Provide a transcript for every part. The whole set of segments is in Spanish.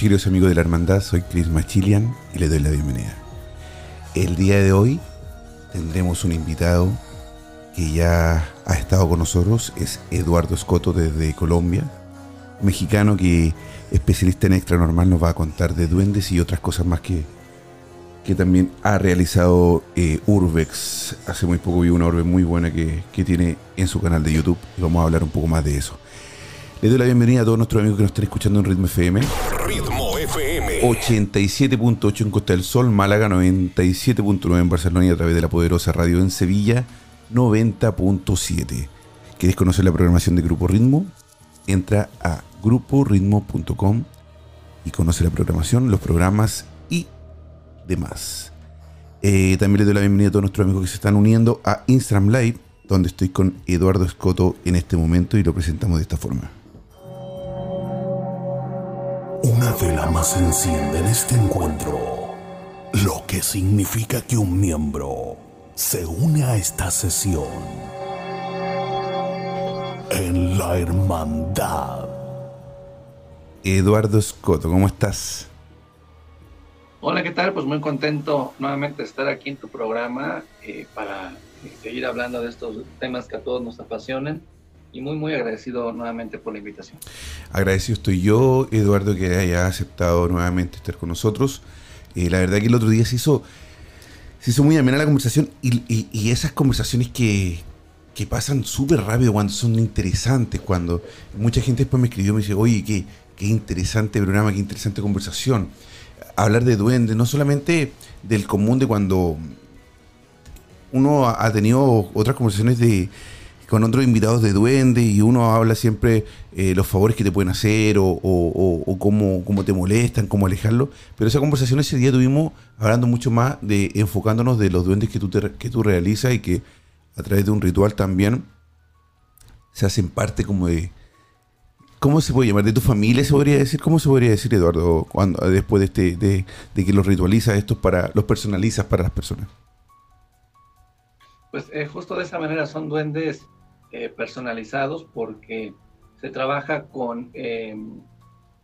Queridos amigos de la hermandad, soy Chris Machilian y le doy la bienvenida. El día de hoy tendremos un invitado que ya ha estado con nosotros, es Eduardo Escoto desde Colombia, mexicano que especialista en extra normal nos va a contar de duendes y otras cosas más que, que también ha realizado eh, Urbex. Hace muy poco vi una orbe muy buena que, que tiene en su canal de YouTube y vamos a hablar un poco más de eso. Le doy la bienvenida a todos nuestros amigos que nos están escuchando en Ritmo FM. Ritmo FM. 87.8 en Costa del Sol, Málaga 97.9 en Barcelona y a través de la poderosa radio en Sevilla 90.7. ¿Quieres conocer la programación de Grupo Ritmo? Entra a gruporitmo.com y conoce la programación, los programas y demás. Eh, también le doy la bienvenida a todos nuestros amigos que se están uniendo a Instagram Live, donde estoy con Eduardo Escoto en este momento y lo presentamos de esta forma. Una vela más se enciende en este encuentro, lo que significa que un miembro se une a esta sesión en la hermandad. Eduardo Escoto, ¿cómo estás? Hola, ¿qué tal? Pues muy contento nuevamente de estar aquí en tu programa eh, para seguir hablando de estos temas que a todos nos apasionan y muy, muy agradecido nuevamente por la invitación. Agradecido estoy yo, Eduardo, que haya aceptado nuevamente estar con nosotros. Eh, la verdad que el otro día se hizo, se hizo muy amena la conversación y, y, esas conversaciones que, que pasan súper rápido cuando son interesantes, cuando mucha gente después me escribió me dice, oye, qué, qué interesante programa, qué interesante conversación. Hablar de duendes, no solamente del común de cuando uno ha tenido otras conversaciones de con otros invitados de duende y uno habla siempre eh, los favores que te pueden hacer o, cómo, cómo, te molestan, cómo alejarlo. Pero esa conversación ese día tuvimos hablando mucho más de enfocándonos de los duendes que tú, que tú realizas y que a través de un ritual también se hacen parte como de... ¿Cómo se puede llamar? ¿De tu familia se podría decir? ¿Cómo se podría decir, Eduardo, cuando después de, este, de, de que los ritualizas estos para, los personalizas para las personas? Pues eh, justo de esa manera son duendes eh, personalizados porque se trabaja con, eh,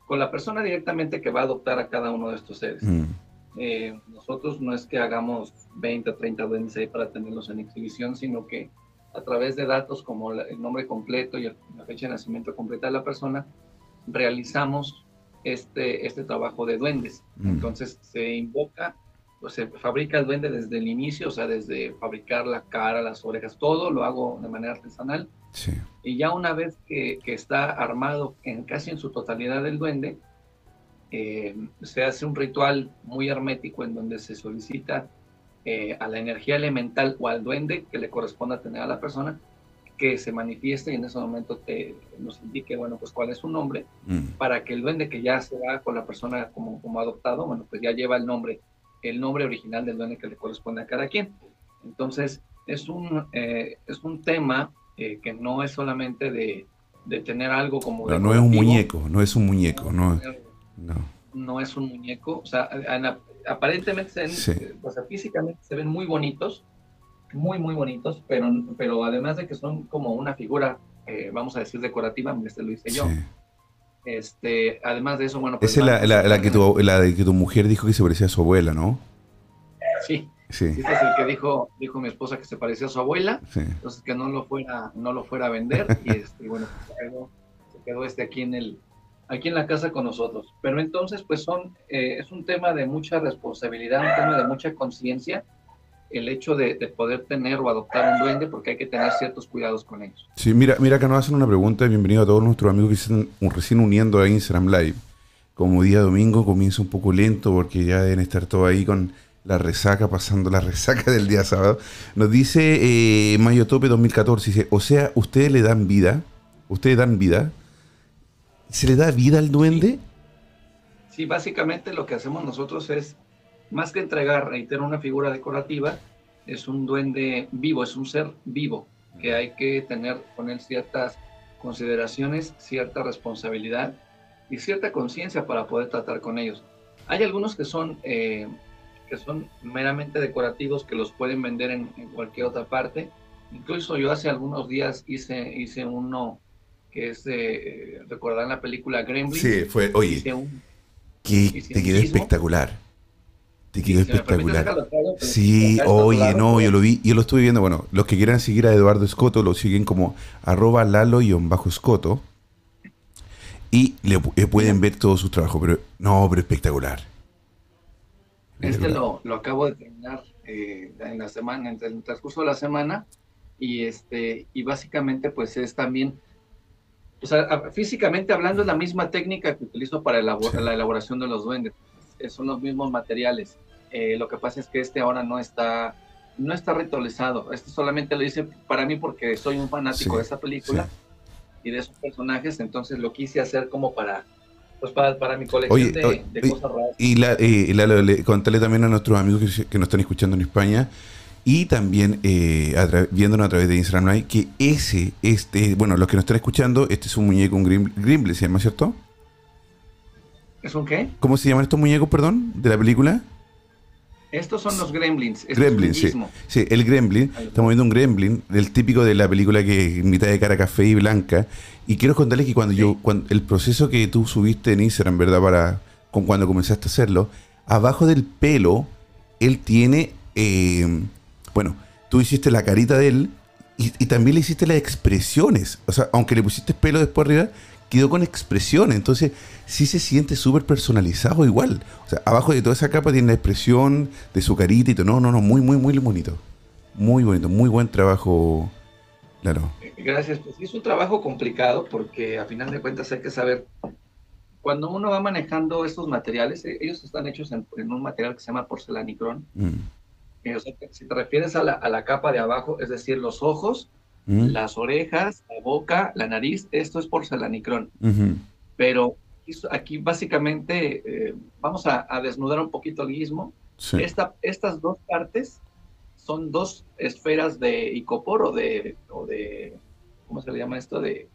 con la persona directamente que va a adoptar a cada uno de estos seres. Mm. Eh, nosotros no es que hagamos 20 o 30 duendes ahí para tenerlos en exhibición, sino que a través de datos como el nombre completo y la fecha de nacimiento completa de la persona, realizamos este, este trabajo de duendes. Mm. Entonces se invoca pues se fabrica el duende desde el inicio, o sea, desde fabricar la cara, las orejas, todo lo hago de manera artesanal. Sí. Y ya una vez que, que, está armado en casi en su totalidad el duende, eh, se hace un ritual muy hermético en donde se solicita eh, a la energía elemental o al duende que le corresponda tener a la persona que se manifieste y en ese momento te, nos indique, bueno, pues cuál es su nombre, mm. para que el duende que ya se va con la persona como, como adoptado, bueno, pues ya lleva el nombre el nombre original del duende que le corresponde a cada quien. Entonces, es un, eh, es un tema eh, que no es solamente de, de tener algo como... No, no es un muñeco, no es un muñeco, no, no. no es un muñeco, o sea, aparentemente, se o sea, físicamente se ven muy bonitos, muy, muy bonitos, pero, pero además de que son como una figura eh, vamos a decir, decorativa, este lo hice yo. Este, además de eso, bueno, pues... Esa es la, que tu, la de que tu mujer dijo que se parecía a su abuela, ¿no? Sí. Sí. Este es el que dijo, dijo mi esposa que se parecía a su abuela, entonces que no lo fuera, no lo fuera a vender, y este, bueno, pues se quedó, se quedó este aquí en el, aquí en la casa con nosotros. Pero entonces, pues son, eh, es un tema de mucha responsabilidad, un tema de mucha conciencia, el hecho de, poder tener o adoptar un duende, porque hay que tener ciertos cuidados con ellos. Sí, mira, mira acá nos hacen una pregunta, bienvenido a todos nuestros amigos que están recién uniendo a Instagram Live. Como día domingo comienza un poco lento porque ya deben estar todos ahí con la resaca, pasando la resaca del día sábado. Nos dice eh, Mayo Tope 2014, dice, o sea, ustedes le dan vida, ustedes dan vida, ¿Se le da vida al duende? Sí. básicamente lo que hacemos nosotros es, más que entregar, reitero, una figura decorativa, es un duende vivo, es un ser vivo, que hay que tener con él ciertas consideraciones, cierta responsabilidad y cierta conciencia para poder tratar con ellos. Hay algunos que son, eh, que son meramente decorativos, que los pueden vender en, en, cualquier otra parte. Incluso yo hace algunos días hice, hice uno que es de, recordar la película Gremlins. Sí, fue, oye, que te quedó espectacular. Te quedó espectacular. sí, oye, no, yo lo vi, yo lo estuve viendo, bueno, los que quieran seguir a Eduardo Escoto lo siguen como arroba lalo-escoto y le, eh, pueden ver todo su trabajo, pero no, pero espectacular. Este lo, lo, acabo de terminar eh, en la semana, en el transcurso de la semana, y este, y básicamente pues es también o sea, físicamente hablando es la misma técnica que utilizo para la elaboración de los duendes. Son los mismos materiales. Eh, lo que pasa es que este ahora no está, no está ritualizado. Este solamente lo hice para mí porque soy un fanático de esa película y de esos personajes. Entonces lo quise hacer como para, pues para, para mi colección de, cosas raras. Y, la, y la, contarle también a nuestros amigos que, que nos están escuchando en España y también eh, viéndonos a través de Instagram Live que ese, este, bueno, los que nos están escuchando, este es un muñeco, un Grimble, ¿se llama, cierto? ¿Es un qué? ¿Cómo se llaman estos muñecos, perdón, de la película? Estos son los gremlins. Gremlins, sí. Sí, el gremlin. Estamos viendo un gremlin, del típico de la película que es mitad de cara café y blanca. Y quiero contarles que cuando yo, cuando el proceso que tú subiste en Instagram, ¿verdad? Para, con, cuando comenzaste a hacerlo, abajo del pelo, él tiene eh, bueno, tú hiciste la carita de él y, también le hiciste las expresiones. O sea, aunque le pusiste pelo después arriba, quedó con expresiones. Entonces, sí se siente súper personalizado igual. O sea, abajo de toda esa capa tiene la expresión de su carita y todo. No, no, no, muy, muy, muy bonito. Muy bonito, muy buen trabajo, claro. Gracias. Pues es un trabajo complicado porque a final de cuentas hay que saber. Cuando uno va manejando estos materiales, eh, ellos están hechos en, un material que se llama porcelanicrón. Mm si te refieres a la, capa de abajo, es decir, los ojos, mm. las orejas, la boca, la nariz, esto es porcelanicrón. Pero aquí básicamente eh, vamos a, desnudar un poquito el guismo. estas dos partes son dos esferas de icopor o de, de ¿cómo se le llama esto? De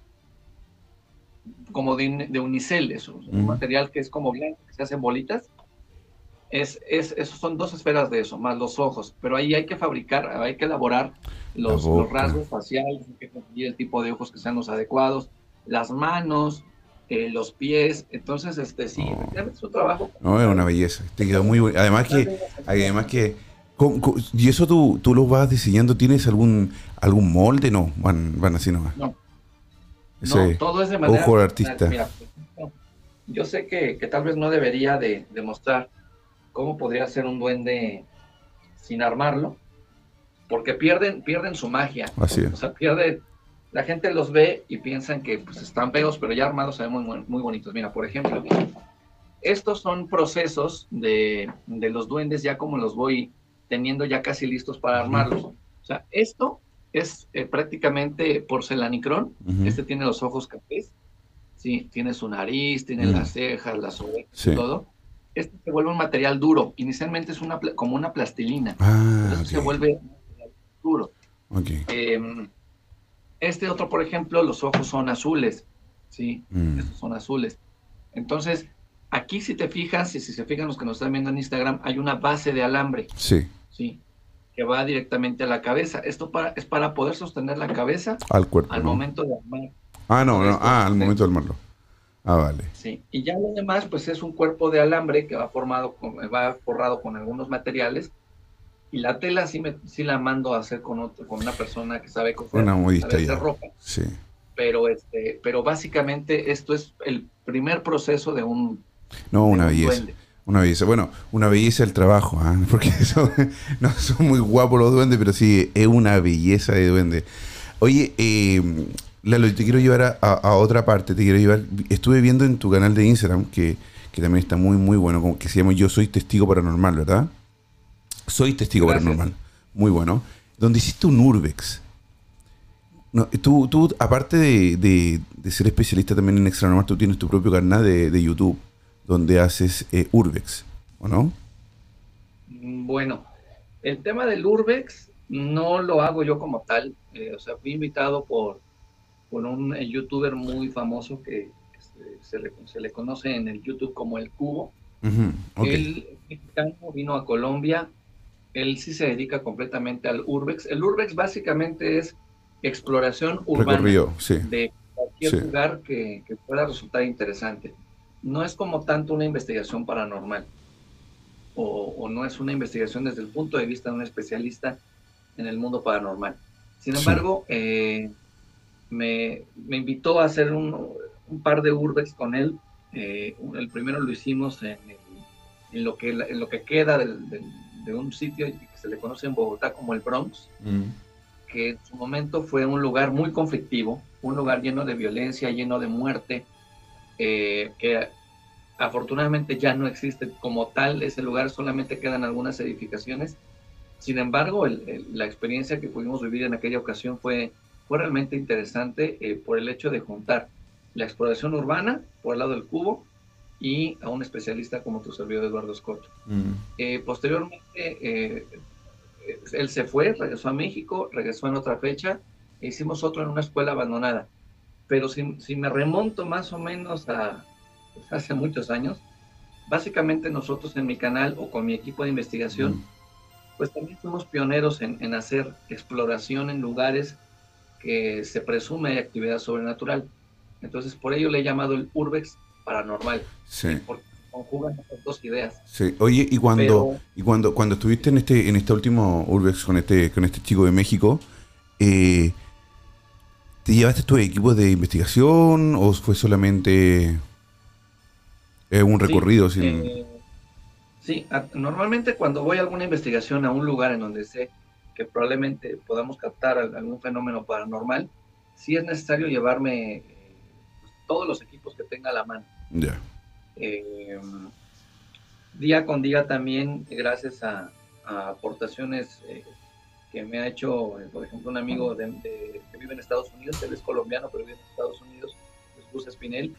como de, unicel, es un material que es como blanco, que se hacen bolitas es, es, esos son dos esferas de eso, más los ojos, pero ahí hay que fabricar, hay que elaborar los, rasgos faciales, hay que conseguir el tipo de ojos que sean los adecuados, las manos, eh, los pies, entonces este sí, es un trabajo. No, es una belleza, te quedó muy bueno. Además que, además que, ¿y eso tú, tú lo vas diseñando? ¿Tienes algún algún molde? No, van, van así nomás. No. no, todo es de manera. Ojo artista. yo sé que, que, tal vez no debería de demostrar cómo podría ser un duende sin armarlo, porque pierden, pierden su magia. Así O sea, pierde, la gente los ve y piensan que pues, están feos, pero ya armados se ven muy, muy bonitos. Mira, por ejemplo, estos son procesos de, los duendes ya como los voy teniendo ya casi listos para armarlos. O sea, esto es eh, prácticamente porcelanicrón. Este tiene los ojos cafés, sí, tiene su nariz, tiene las cejas, las orejas y todo este se vuelve un material duro. Inicialmente es una como una plastilina. Ah, se vuelve duro. Em, este otro, por ejemplo, los ojos son azules. Sí, mm. estos son azules. Entonces, aquí si te fijas, y si se fijan los que nos están viendo en Instagram, hay una base de alambre. Sí. Sí. que va directamente a la cabeza. Esto para, es para poder sostener la cabeza al cuerpo. Al momento de armar. Ah, no, no. ah, al momento de armarlo. Ah, vale. Sí, y ya lo demás, pues es un cuerpo de alambre que va formado, con, va forrado con algunos materiales. Y la tela sí, me, sí la mando a hacer con, otro, con una persona que sabe coser, una modista ya. ropa. Sí. Pero, este, pero básicamente esto es el primer proceso de un. No, una belleza. Una belleza. Bueno, una belleza el trabajo, ¿ah? porque son, no son muy guapos los duendes, pero sí, es una belleza de duende. Oye, eh, Lalo, te quiero llevar a, otra parte, te quiero llevar. Estuve viendo en tu canal de Instagram, que, también está muy, muy bueno, como que se llama Yo Soy Testigo Paranormal, ¿verdad? Soy Testigo Paranormal. Muy bueno. Donde hiciste un Urbex. No, tú, tú, aparte de, ser especialista también en Extra Normal, tú tienes tu propio canal de, YouTube, donde haces eh, Urbex, ¿o no? Bueno, el tema del Urbex no lo hago yo como tal. Eh, o sea, fui invitado por con un eh, youtuber muy famoso que se, le, conoce en el YouTube como El Cubo. Él, mexicano, vino a Colombia. Él sí se dedica completamente al Urbex. El Urbex básicamente es exploración urbana de cualquier lugar que, pueda resultar interesante. No es como tanto una investigación paranormal o, no es una investigación desde el punto de vista de un especialista en el mundo paranormal. Sin embargo, eh, me, invitó a hacer un, par de urbex con él. Eh, el primero lo hicimos en, lo, que, en lo que queda de un sitio que se le conoce en Bogotá como el Bronx, mm. que en su momento fue un lugar muy conflictivo, un lugar lleno de violencia, lleno de muerte, eh, que afortunadamente ya no existe como tal ese lugar, solamente quedan algunas edificaciones. Sin embargo, la experiencia que pudimos vivir en aquella ocasión fue fue realmente interesante eh, por el hecho de juntar la exploración urbana por el lado del cubo y a un especialista como tu servidor Eduardo Scott. Mm. Eh, posteriormente, eh, él se fue, regresó a México, regresó en otra fecha e hicimos otro en una escuela abandonada. Pero si, si me remonto más o menos a pues, hace muchos años, básicamente nosotros en mi canal o con mi equipo de investigación, mm. pues también fuimos pioneros en, en hacer exploración en lugares que se presume hay actividad sobrenatural. Entonces, por ello le he llamado el Urbex paranormal. Sí. Porque conjugan estas dos ideas. Sí. Oye, y cuando, y cuando, cuando estuviste en este, en este último Urbex con este, con este chico de México, eh, ¿te llevaste tu equipo de investigación o fue solamente eh, un recorrido sí, sin... Eh, sí, normalmente cuando voy a alguna investigación a un lugar en donde sé que probablemente podamos captar algún fenómeno paranormal, sí es necesario llevarme pues, todos los equipos que tenga a la mano. Eh, día con día también, gracias a, aportaciones eh, que me ha hecho, eh, por ejemplo, un amigo que vive en Estados Unidos, él es colombiano, pero vive en Estados Unidos, es Gus Espinel.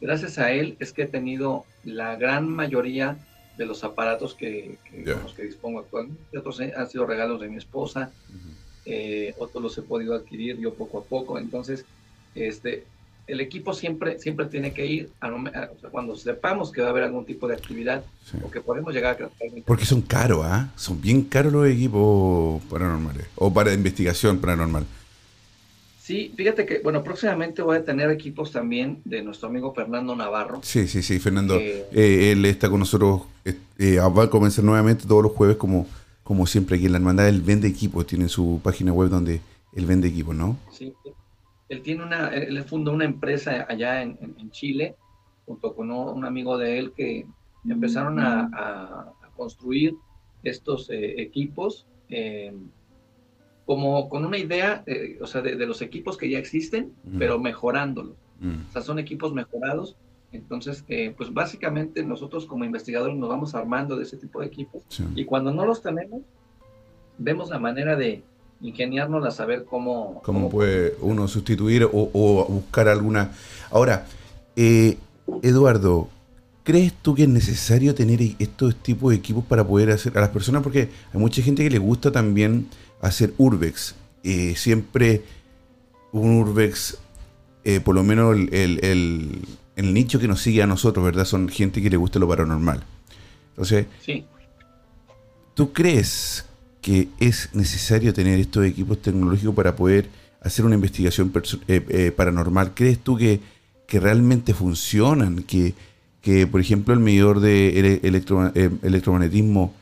Gracias a él es que he tenido la gran mayoría de los aparatos que, con los que dispongo actualmente. Otros han sido regalos de mi esposa, eh, otros los he podido adquirir yo poco a poco. Entonces, este, el equipo siempre, siempre tiene que ir cuando sepamos que va a haber algún tipo de actividad o que podemos llegar a... Porque son caros, ¿ah? Son bien caros los equipos paranormales o para investigación paranormal. Sí, fíjate que, bueno, próximamente voy a tener equipos también de nuestro amigo Fernando Navarro. Sí, sí, sí, Fernando. Eh, eh, él está con nosotros, eh, va a comenzar nuevamente todos los jueves como, como siempre aquí en la hermandad. Él vende equipos, tiene su página web donde él vende equipos, ¿no? Sí, él tiene una, él fundó una empresa allá en, Chile, junto con un amigo de él que empezaron a, construir estos equipos como con una idea, o sea, de, los equipos que ya existen, pero mejorándolos. O sea, son equipos mejorados. Entonces, eh, pues básicamente nosotros como investigadores nos vamos armando de ese tipo de equipos y cuando no los tenemos, vemos la manera de ingeniarnos a saber cómo... Cómo, puede uno sustituir o, buscar alguna... Ahora, eh, Eduardo, ¿crees tú que es necesario tener estos tipos de equipos para poder hacer a las personas? Porque hay mucha gente que le gusta también hacer urbex. Eh, siempre un urbex, eh, por lo menos el, nicho que nos sigue a nosotros, ¿verdad? Son gente que le gusta lo paranormal. Entonces, sí. ¿tú crees que es necesario tener estos equipos tecnológicos para poder hacer una investigación eh, paranormal? ¿Crees tú que, que realmente funcionan? Que, que, por ejemplo, el medidor de electromagnetismo,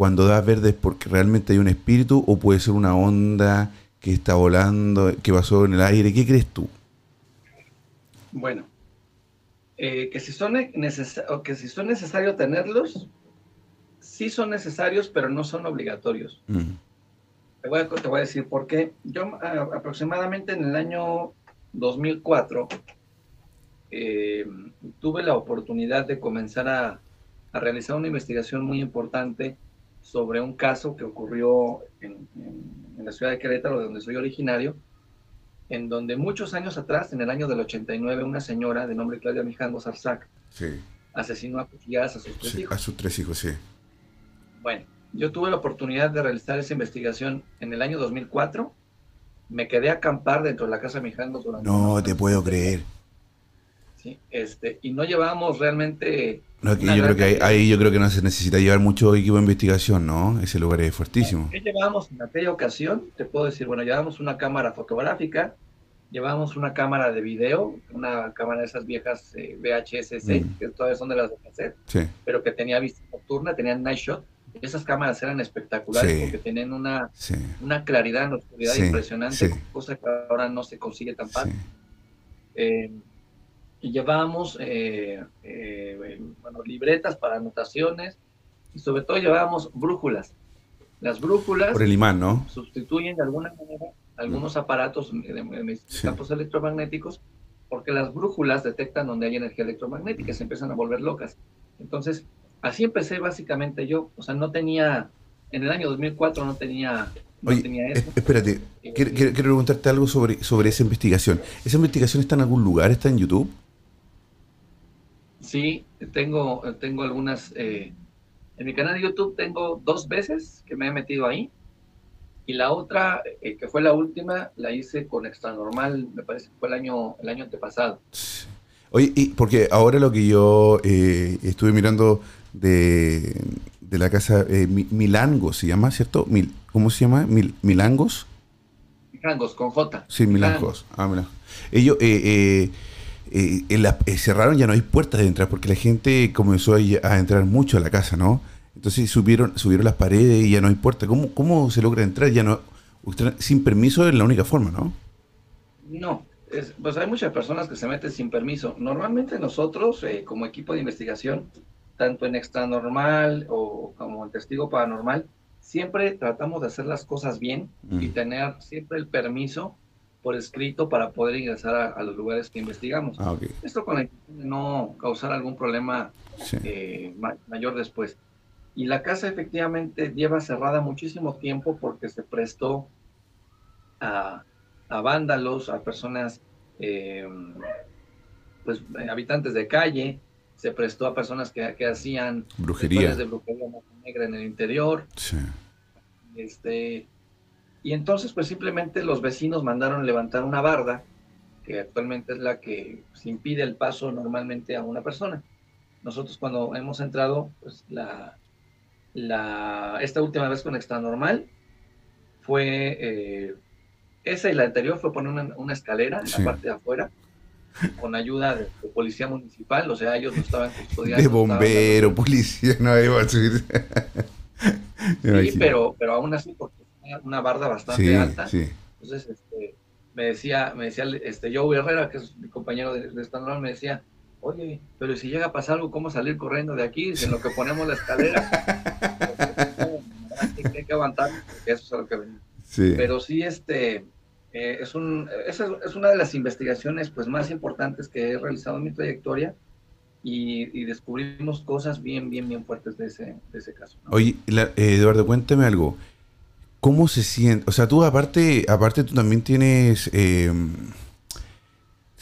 cuando da verde es porque realmente hay un espíritu o puede ser una onda que está volando, que pasó en el aire. ¿Qué crees tú? Bueno, que, si son que si son necesarios tenerlos, sí son necesarios, pero no son obligatorios. te, voy a, decir por qué. Yo aproximadamente en el año 2004 eh, tuve la oportunidad de comenzar a, realizar una investigación muy importante sobre un caso que ocurrió en, la ciudad de Querétaro, de donde soy originario, en donde muchos años atrás, en el año del 89, una señora de nombre Claudia Mijangos Arzac asesinó a cuchilladas a sus tres hijos. A sus tres hijos, sí. Bueno, yo tuve la oportunidad de realizar esa investigación en el año 2004. Me quedé a acampar dentro de la casa de Mijangos durante... No te puedo creer. Sí, este, y no llevábamos realmente... yo creo que ahí, yo creo que no se necesita llevar mucho equipo de investigación, ¿no? Ese lugar es fuertísimo. ¿Qué llevábamos en aquella ocasión? Te puedo decir, bueno, llevábamos una cámara fotográfica, llevábamos una cámara de video, una cámara de esas viejas eh, VHS, mm. que todavía son de las de cassette, sí. pero que tenía vista nocturna, tenían night shot, esas cámaras eran espectaculares porque tenían una, una claridad en la oscuridad impresionante, cosa que ahora no se consigue tan fácil. Eh, llevábamos eh, eh, bueno, libretas para anotaciones y sobre todo llevábamos brújulas. Las brújulas Por el imán, ¿no? sustituyen de alguna manera algunos aparatos de, campos electromagnéticos porque las brújulas detectan donde hay energía electromagnética y se empiezan a volver locas. Entonces, así empecé básicamente yo. O sea, no tenía, en el año 2004 no tenía, no tenía eso. Espérate, eh, quiero, quiero, preguntarte algo sobre, sobre esa investigación. ¿Esa investigación está en algún lugar? ¿Está en YouTube? Sí, tengo, tengo algunas. Eh, en mi canal de YouTube tengo dos veces que me he metido ahí. Y la otra, eh, que fue la última, la hice con Extra Normal, me parece que fue el año, el año antepasado. Oye, y porque ahora lo que yo estuve mirando de, la casa eh, Milango, se llama, ¿cierto? Mil, ¿Cómo se llama? Mil, Milangos. Milangos, con J. Sí, Milangos. Ah, mira. Ellos eh, eh, cerraron, ya no hay puertas de entrar porque la gente comenzó a, entrar mucho a la casa, ¿no? Entonces subieron, subieron las paredes y ya no hay puertas. ¿Cómo, ¿Cómo se logra entrar? Ya no, sin permiso es la única forma, ¿no? No, pues hay muchas personas que se meten sin permiso. Normalmente nosotros, como equipo de investigación, tanto en extra normal o como en testigo paranormal, siempre tratamos de hacer las cosas bien y tener siempre el permiso por escrito para poder ingresar a, los lugares que investigamos. Ah, Esto con de no causar algún problema eh, mayor después. Y la casa efectivamente lleva cerrada muchísimo tiempo porque se prestó a, vándalos, a personas, eh, pues habitantes de calle, se prestó a personas que, que hacían brujería de brujería negra en el interior. Este, y entonces, pues simplemente los vecinos mandaron levantar una barda, que actualmente es la que se impide el paso normalmente a una persona. Nosotros cuando hemos entrado, pues la, la, esta última vez con Extra Normal fue, eh, esa y la anterior fue poner una, una escalera en la parte de afuera con ayuda de, policía municipal, o sea, ellos no estaban custodiando. De bombero, policía, no iba a subir. sí, pero, pero aún así, una barda bastante alta. Entonces, este, me decía, me decía este, Joe Herrera, que es mi compañero de, de esta me decía, oye, pero si llega a pasar algo, ¿cómo salir corriendo de aquí? En lo que ponemos la escalera. hay que aguantar, porque eso es a lo que venimos. Pero sí, este, eh, es, un, es, es, una de las investigaciones pues, más importantes que he realizado en mi trayectoria y, descubrimos cosas bien, bien, bien fuertes de ese, de ese caso. Oye, eh, Eduardo, cuéntame algo. ¿Cómo se siente? O sea, tú aparte, aparte tú también tienes... Eh,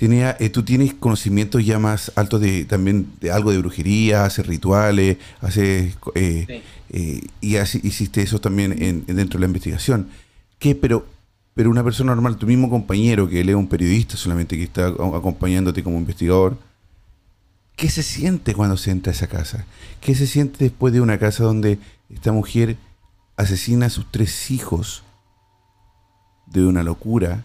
eh, tú tienes conocimientos ya más altos de también de algo de brujería, haces rituales, haces y así, hiciste eso también en, dentro de la investigación. ¿Qué, pero pero una persona normal, tu mismo compañero que lee un periodista solamente que está acompañándote como investigador, ¿qué se siente cuando se entra a esa casa? ¿Qué se siente después de una casa donde esta mujer asesina a sus tres hijos de una locura,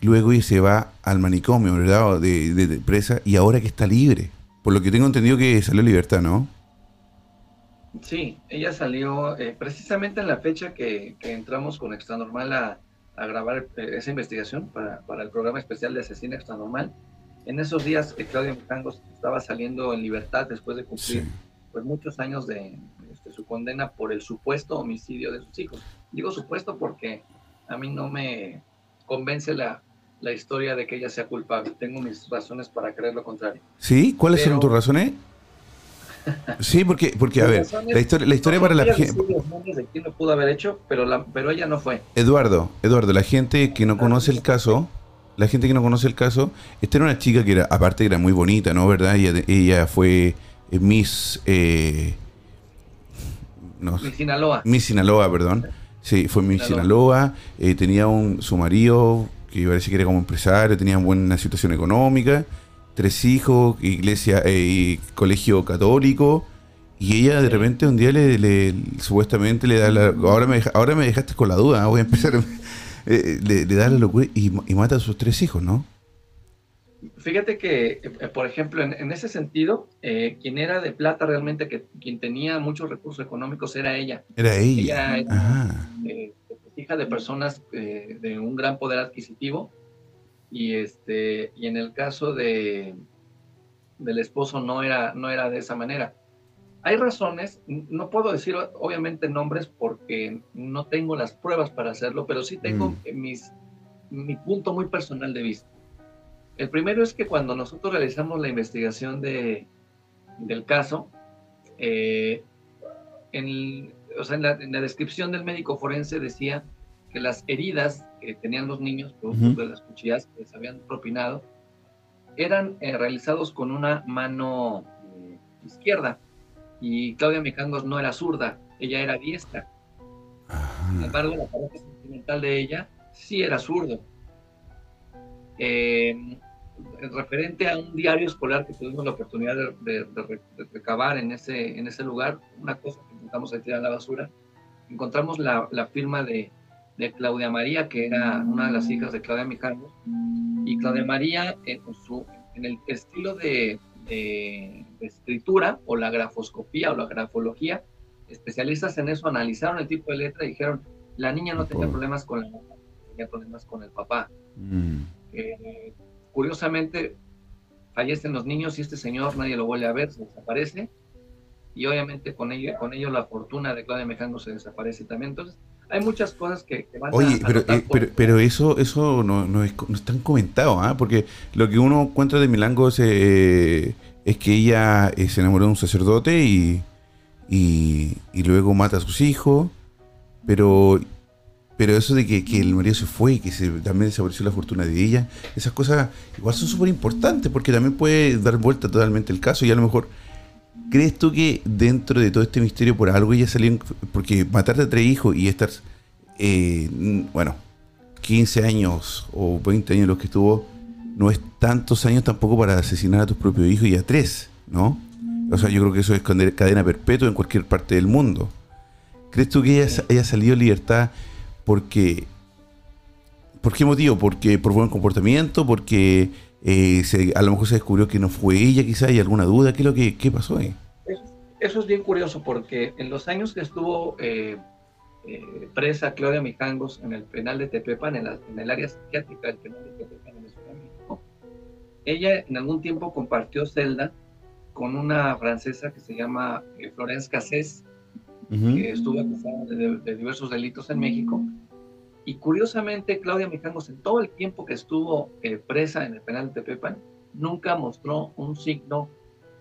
luego y se va al manicomio, ¿verdad? De, de, presa, y ahora que está libre. Por lo que tengo entendido que salió libertad, ¿no? Sí, ella salió eh, precisamente en la fecha que, entramos con Extranormal a, a grabar eh, esa investigación para, para, el programa especial de Asesina Extranormal. En esos días que Claudia Mujangos estaba saliendo en libertad después de cumplir pues, muchos años de, este, su condena por el supuesto homicidio de sus hijos. Digo supuesto porque a mí no me convence la, la historia de que ella sea culpable. Tengo mis razones para creer lo contrario. ¿Sí? ¿Cuáles son tus razones? Sí, porque, porque a ver, la historia, la historia para la gente... de quién lo pudo haber hecho, pero, la, pero ella no fue. Eduardo, Eduardo, la gente que no conoce el caso, la gente que no conoce el caso, esta era una chica que era, aparte era muy bonita, ¿no? ¿Verdad? Ella, ella fue eh, Miss... Eh, Miss Sinaloa. Miss Sinaloa, perdón. Sí, fue Miss Sinaloa. Eh, tenía un, su marido, que parece que era como empresario, tenía buena situación económica, tres hijos, iglesia eh, y colegio católico. Y ella de repente un día le, supuestamente le da la... Ahora me, ahora me dejaste con la duda, voy a empezar... Eh, le, da la locura y, mata a sus tres hijos, ¿no? Fíjate que, eh, por ejemplo, en, ese sentido, quien era de plata realmente, que quien tenía muchos recursos económicos era ella. Era ella. ella hija de personas eh, de un gran poder adquisitivo y este y en el caso de del esposo no era no era de esa manera hay razones no puedo decir obviamente nombres porque no tengo las pruebas para hacerlo pero sí tengo mm. mis mi punto muy personal de vista el primero es que cuando nosotros realizamos la investigación de del caso eh, en, o sea, en la, descripción del médico forense decía que las heridas que tenían los niños, producto de las cuchillas que se habían propinado, eran eh, realizados con una mano eh, izquierda. Y Claudia Mijangos no era zurda, ella era diestra. Sin embargo, la pareja sentimental de ella sí era zurdo. Eh, referente a un diario escolar que tuvimos la oportunidad de, recabar en ese, en ese lugar, una cosa que intentamos tirar a la basura, encontramos la, firma de, Claudia María, que era una de las hijas de Claudia Mijangos, y Claudia María en, su, en el estilo de, escritura o la grafoscopía o la grafología, especialistas en eso analizaron el tipo de letra y dijeron, la niña no tenía problemas con la mamá, tenía problemas con el papá. Mm. Eh, Curiosamente, fallecen los niños y este señor nadie lo vuelve a ver, se desaparece. Y obviamente con ello, con ello la fortuna de Claudia Mejango se desaparece también. Entonces, hay muchas cosas que, van Oye, a, pero, eh, pero, pero, eso eso no, no, es, no tan comentado, ¿ah? porque lo que uno encuentra de Milango es, eh, es que ella eh, se enamoró de un sacerdote y, y, y, luego mata a sus hijos, pero pero eso de que, el marido se fue y que se, también desapareció la fortuna de ella, esas cosas igual son súper importantes porque también puede dar vuelta totalmente el caso y a lo mejor, ¿crees tú que dentro de todo este misterio por algo ella salió, porque matarte a tres hijos y estar, eh, bueno, 15 años o 20 años los que estuvo, no es tantos años tampoco para asesinar a tus propios hijos y a tres, ¿no? O sea, yo creo que eso es cadena perpetua en cualquier parte del mundo. ¿Crees tú que ella haya salido libertad porque ¿Por qué motivo? Porque por buen comportamiento, porque eh, a lo mejor se descubrió que no fue ella, quizá hay alguna duda. ¿Qué es lo que qué pasó ahí? Eso, es bien curioso porque en los años que estuvo eh, eh, presa Claudia Mijangos en el penal de Tepepan, en, el área psiquiátrica del penal de Tepepan en la Ciudad de México, ella en algún tiempo compartió celda con una francesa que se llama Florence Cassés, que estuvo acusada de, diversos delitos en México. Y curiosamente, Claudia Mijangos, en todo el tiempo que estuvo eh, presa en el penal de Tepepan, nunca mostró un signo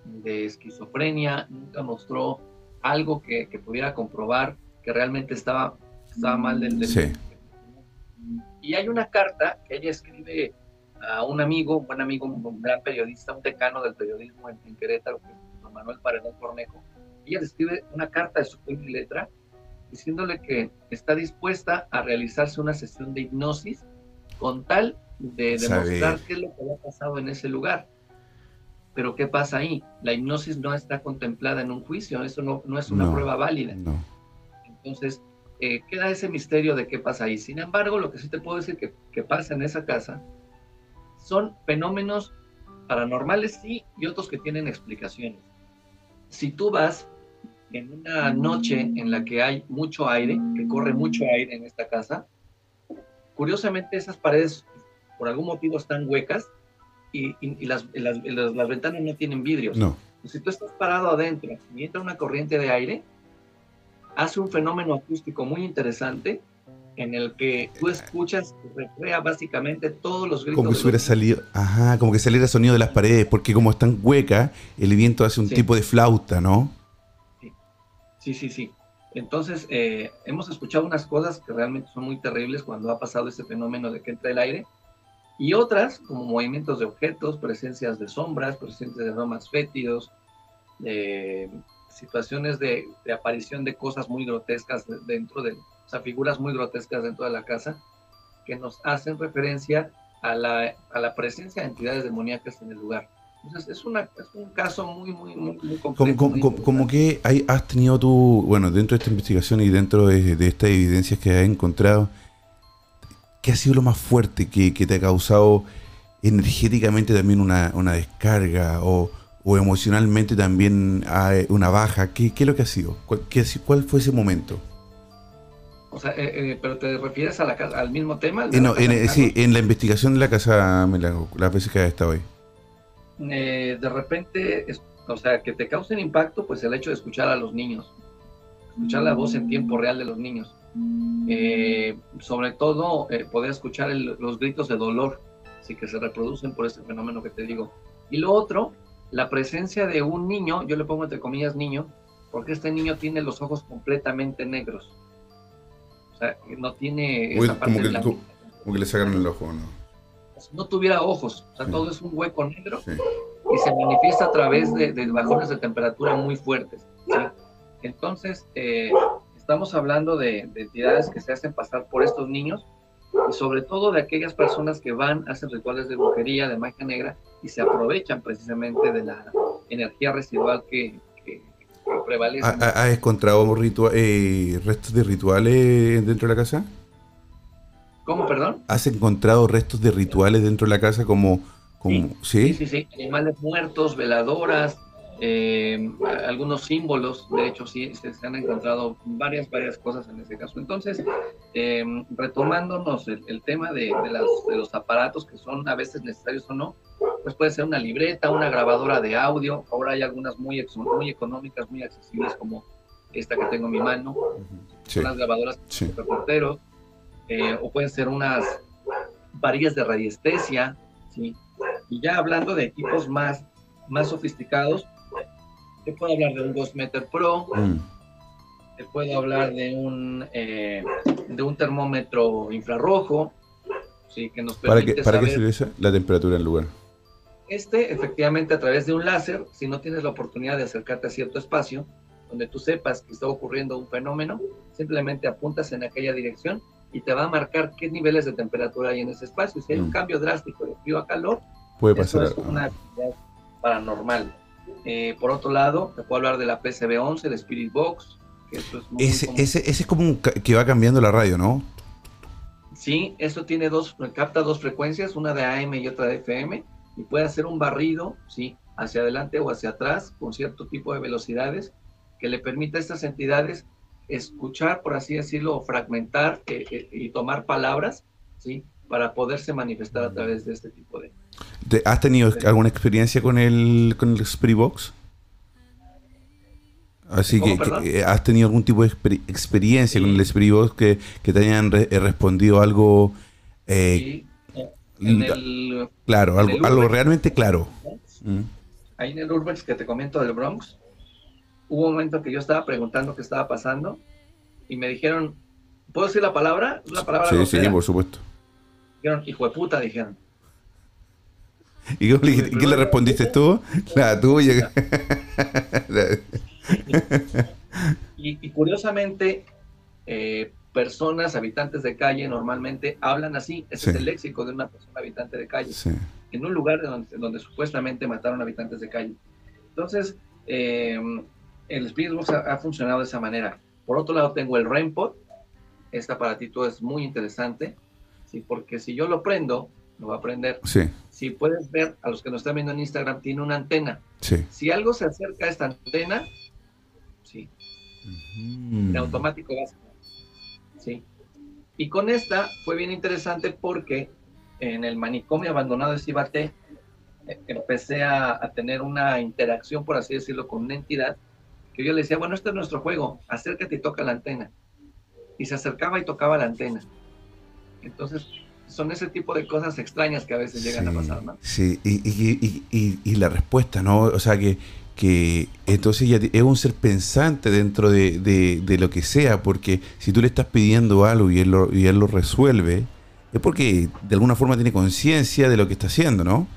de esquizofrenia, nunca mostró algo que, que pudiera comprobar que realmente estaba, estaba mal del delito. Y hay una carta que ella escribe a un amigo, un buen amigo, un gran periodista, un decano del periodismo en, en Querétaro, Manuel Paredón Cornejo, ella escribe una carta de su puño y letra diciéndole que está dispuesta a realizarse una sesión de hipnosis con tal de demostrar qué es lo que había pasado en ese lugar. Pero ¿qué pasa ahí? La hipnosis no está contemplada en un juicio, eso no, no es una prueba válida. Entonces, eh, queda ese misterio de qué pasa ahí. Sin embargo, lo que sí te puedo decir que, que pasa en esa casa son fenómenos paranormales, sí, y otros que tienen explicaciones. Si tú vas en una noche en la que hay mucho aire, que corre mucho aire en esta casa, curiosamente esas paredes por algún motivo están huecas y, las, las, ventanas no tienen vidrios. No. Si tú estás parado adentro y entra una corriente de aire, hace un fenómeno acústico muy interesante en el que tú escuchas, recrea básicamente todos los gritos. Como si hubiera salido, ajá, como que saliera sonido de las paredes, porque como están huecas, el viento hace un tipo de flauta, ¿no? Sí, sí, sí. Entonces, eh, hemos escuchado unas cosas que realmente son muy terribles cuando ha pasado ese fenómeno de que entra el aire, y otras, como movimientos de objetos, presencias de sombras, presencias de aromas fétidos, de situaciones de, aparición de cosas muy grotescas dentro de, o sea, figuras muy grotescas dentro de la casa, que nos hacen referencia a la, a la presencia de entidades demoníacas en el lugar. Entonces, es, una, es un caso muy, muy, muy, muy complejo. Como, como, que hay, has tenido tú, bueno, dentro de esta investigación y dentro de, de estas evidencias que has encontrado, ¿qué ha sido lo más fuerte que, te ha causado energéticamente también una, descarga o, emocionalmente también una baja? ¿Qué, es lo que ha sido? ¿Cuál, cuál fue ese momento? O sea, eh, eh, pero te refieres a la, al mismo tema. Eh, no, en, sí, en la investigación de la casa las veces que ha estado ahí. de repente, o sea, que te causen impacto, pues el hecho de escuchar a los niños, escuchar la voz en tiempo real de los niños. Eh, sobre todo eh, poder escuchar los gritos de dolor sí, que se reproducen por este fenómeno que te digo. Y lo otro, la presencia de un niño, yo le pongo entre comillas niño, porque este niño tiene los ojos completamente negros. O sea, no tiene... esa parte como, que, le sacaron el ojo, ¿no? no tuviera ojos, o sea, todo es un hueco negro y se manifiesta a través de, de bajones de temperatura muy fuertes. Entonces, eh, estamos hablando de, entidades que se hacen pasar por estos niños y sobre todo de aquellas personas que van, hacen rituales de brujería, de magia negra y se aprovechan precisamente de la energía residual que, ¿Has encontrado eh, restos de rituales dentro de la casa? ¿Cómo, perdón? ¿Has encontrado restos de rituales dentro de la casa como... como sí, sí, sí, animales muertos, veladoras, eh, algunos símbolos, de hecho sí, se, han encontrado varias, varias cosas en ese caso. Entonces, eh, retomándonos el, tema de, los aparatos que son a veces necesarios o no, pues puede ser una libreta, una grabadora de audio, ahora hay algunas muy, muy económicas, muy accesibles como esta que tengo en mi mano, son las grabadoras de reporteros, eh, o pueden ser unas varillas de radiestesia, ¿sí? y ya hablando de equipos más, más sofisticados, te puedo hablar de un Ghostmeter Pro, mm. te puedo hablar de un, eh, de un termómetro infrarrojo, ¿sí? que nos permite ¿Para qué, ¿Para qué la temperatura del lugar? Este, efectivamente, a través de un láser, si no tienes la oportunidad de acercarte a cierto espacio, donde tú sepas que está ocurriendo un fenómeno, simplemente apuntas en aquella dirección y te va a marcar qué niveles de temperatura hay en ese espacio. Si hay un mm. cambio drástico de frío a calor, puede pasar es una actividad paranormal. Eh, por otro lado, te puedo hablar de la PCB11, de Spirit Box. ese, ese, es como un que va cambiando la radio, ¿no? Sí, esto tiene dos, capta dos frecuencias, una de AM y otra de FM, y puede hacer un barrido, sí, hacia adelante o hacia atrás, con cierto tipo de velocidades, que le permita a estas entidades escuchar, por así decirlo, fragmentar eh, eh, y tomar palabras, sí, para poderse manifestar a través de este tipo de, ¿Has tenido alguna experiencia con el, con el Box? Así que, eh, ¿has tenido algún tipo de experiencia con el Spirit Box que, que te hayan eh, respondido algo... Eh, claro, algo, algo realmente claro. Mm. Ahí en el Urbex que te comento del Bronx, hubo un momento que yo estaba preguntando qué estaba pasando y me dijeron, ¿puedo decir la palabra? La palabra sí, sí, por supuesto. Dijeron, hijo de puta, dijeron. ¿Y qué, le respondiste tú? La tuya. y, curiosamente, eh, personas, habitantes de calle, normalmente hablan así. Ese es el léxico de una persona habitante de calle. En un lugar donde, supuestamente mataron habitantes de calle. Entonces, eh, el Spirit ha, funcionado de esa manera. Por otro lado, tengo el REMPOD, este aparatito es muy interesante, ¿sí? porque si yo lo prendo, lo va a prender. Sí. Si puedes ver, a los que nos están viendo en Instagram, tiene una antena. Sí. Si algo se acerca a esta antena, sí, en automático va a Sí. Y con esta fue bien interesante porque en el manicomio abandonado de Cibate eh, empecé a, a, tener una interacción, por así decirlo, con una entidad que yo le decía, bueno, este es nuestro juego, acércate y toca la antena. Y se acercaba y tocaba la antena. Entonces, son ese tipo de cosas extrañas que a veces llegan a pasar, ¿no? Sí, y, y, y, y, la respuesta, ¿no? O sea, que, que entonces ya es un ser pensante dentro de, de, de, lo que sea, porque si tú le estás pidiendo algo y él lo, y él lo resuelve, es porque de alguna forma tiene conciencia de lo que está haciendo, ¿no?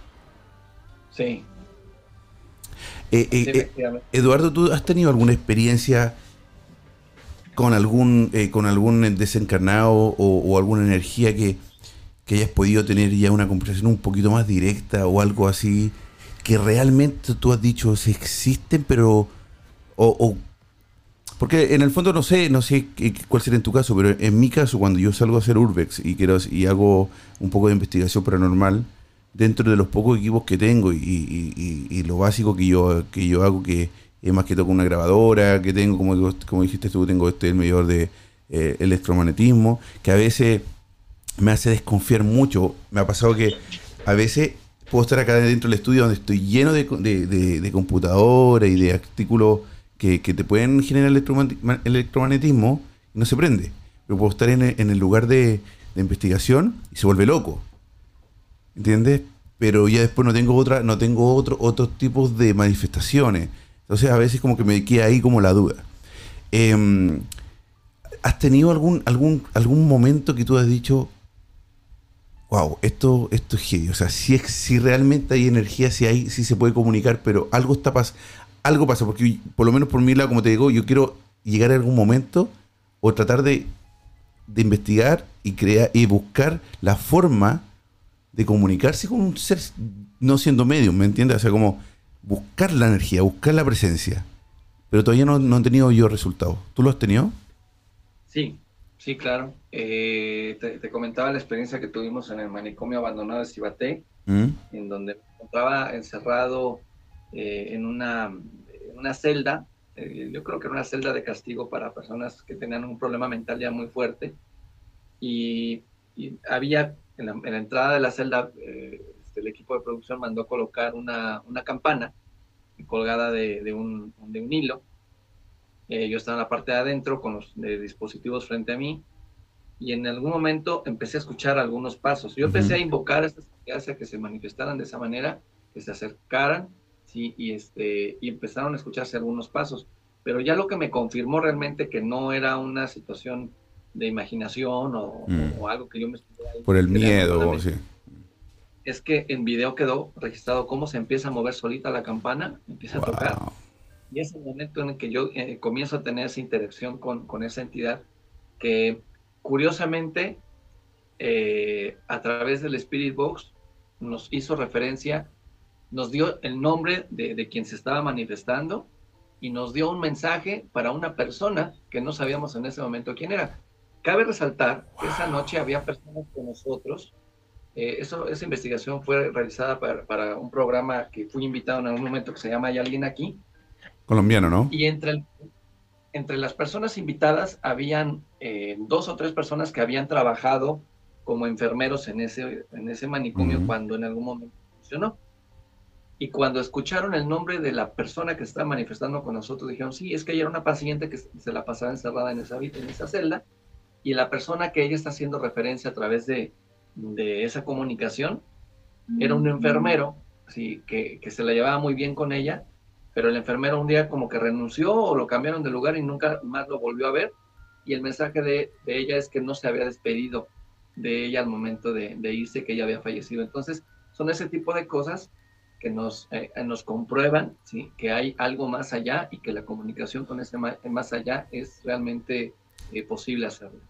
Sí. Eh, eh, eh, Eduardo, ¿tú has tenido alguna experiencia con algún, eh, con algún desencarnado o, o alguna energía que, que, hayas podido tener ya una conversación un poquito más directa o algo así que realmente tú has dicho se existen, pero o, porque en el fondo no sé, no sé cuál será en tu caso, pero en mi caso cuando yo salgo a hacer urbex y quiero y hago un poco de investigación paranormal dentro de los pocos equipos que tengo y, y, y, lo básico que yo que yo hago que es más que todo con una grabadora que tengo como como dijiste tú tengo este el medidor de eh, electromagnetismo que a veces me hace desconfiar mucho me ha pasado que a veces puedo estar acá dentro del estudio donde estoy lleno de, de, de, y de artículos que, que, te pueden generar electromagnetismo y no se prende pero puedo estar en en el lugar de, de investigación y se vuelve loco ¿entiendes? Pero ya después no tengo otra, no tengo otro, otros tipos de manifestaciones. Entonces a veces como que me queda ahí como la duda. Eh, ¿Has tenido algún, algún, algún momento que tú has dicho, wow, esto, esto es genial? O sea, si, si realmente hay energía, si hay, si se puede comunicar, pero algo está pas algo pasa, porque por lo menos por mi lado, como te digo, yo quiero llegar a algún momento o tratar de, de investigar y crear y buscar la forma de comunicarse con un ser no siendo medio, ¿me entiendes? O sea, como buscar la energía, buscar la presencia. Pero todavía no, no he tenido yo resultados. ¿Tú lo has tenido? Sí, sí, claro. Eh, te, te, comentaba la experiencia que tuvimos en el manicomio abandonado de Cibaté, ¿Mm? en donde me encontraba encerrado eh, en, una, en una celda. Eh, yo creo que era una celda de castigo para personas que tenían un problema mental ya muy fuerte. Y, y había en la, en la, entrada de la celda, este, el equipo de producción mandó colocar una, una campana colgada de, de, un, de un, hilo. Eh, yo estaba en la parte de adentro con los dispositivos frente a mí y en algún momento empecé a escuchar algunos pasos. Yo empecé uh -huh. a invocar a estas entidades a que se manifestaran de esa manera, que se acercaran ¿sí? y, este, y empezaron a escucharse algunos pasos. Pero ya lo que me confirmó realmente que no era una situación de imaginación o, mm. o, algo que yo me por el miedo sí. es que en video quedó registrado cómo se empieza a mover solita la campana empieza wow. a tocar y es el momento en el que yo eh, comienzo a tener esa interacción con, con esa entidad que curiosamente eh, a través del Spirit Box nos hizo referencia nos dio el nombre de, de quien se estaba manifestando y nos dio un mensaje para una persona que no sabíamos en ese momento quién era. Cabe resaltar que esa noche había personas con nosotros. Eh, eso, esa investigación fue realizada para, para, un programa que fui invitado en algún momento que se llama Hay alguien aquí. Colombiano, ¿no? Y entre, el, entre las personas invitadas habían eh, dos o tres personas que habían trabajado como enfermeros en ese, en ese manicomio uh -huh. cuando en algún momento funcionó. Y cuando escucharon el nombre de la persona que estaba manifestando con nosotros, dijeron, sí, es que ella era una paciente que se la pasaba encerrada en esa, en esa celda y la persona que ella está haciendo referencia a través de, de esa comunicación era un enfermero, sí, que, que, se la llevaba muy bien con ella, pero el enfermero un día como que renunció o lo cambiaron de lugar y nunca más lo volvió a ver. Y el mensaje de, de ella es que no se había despedido de ella al momento de, irse, que ella había fallecido. Entonces, son ese tipo de cosas que nos, eh, nos comprueban ¿sí? que hay algo más allá y que la comunicación con ese más, allá es realmente eh, posible hacerlo.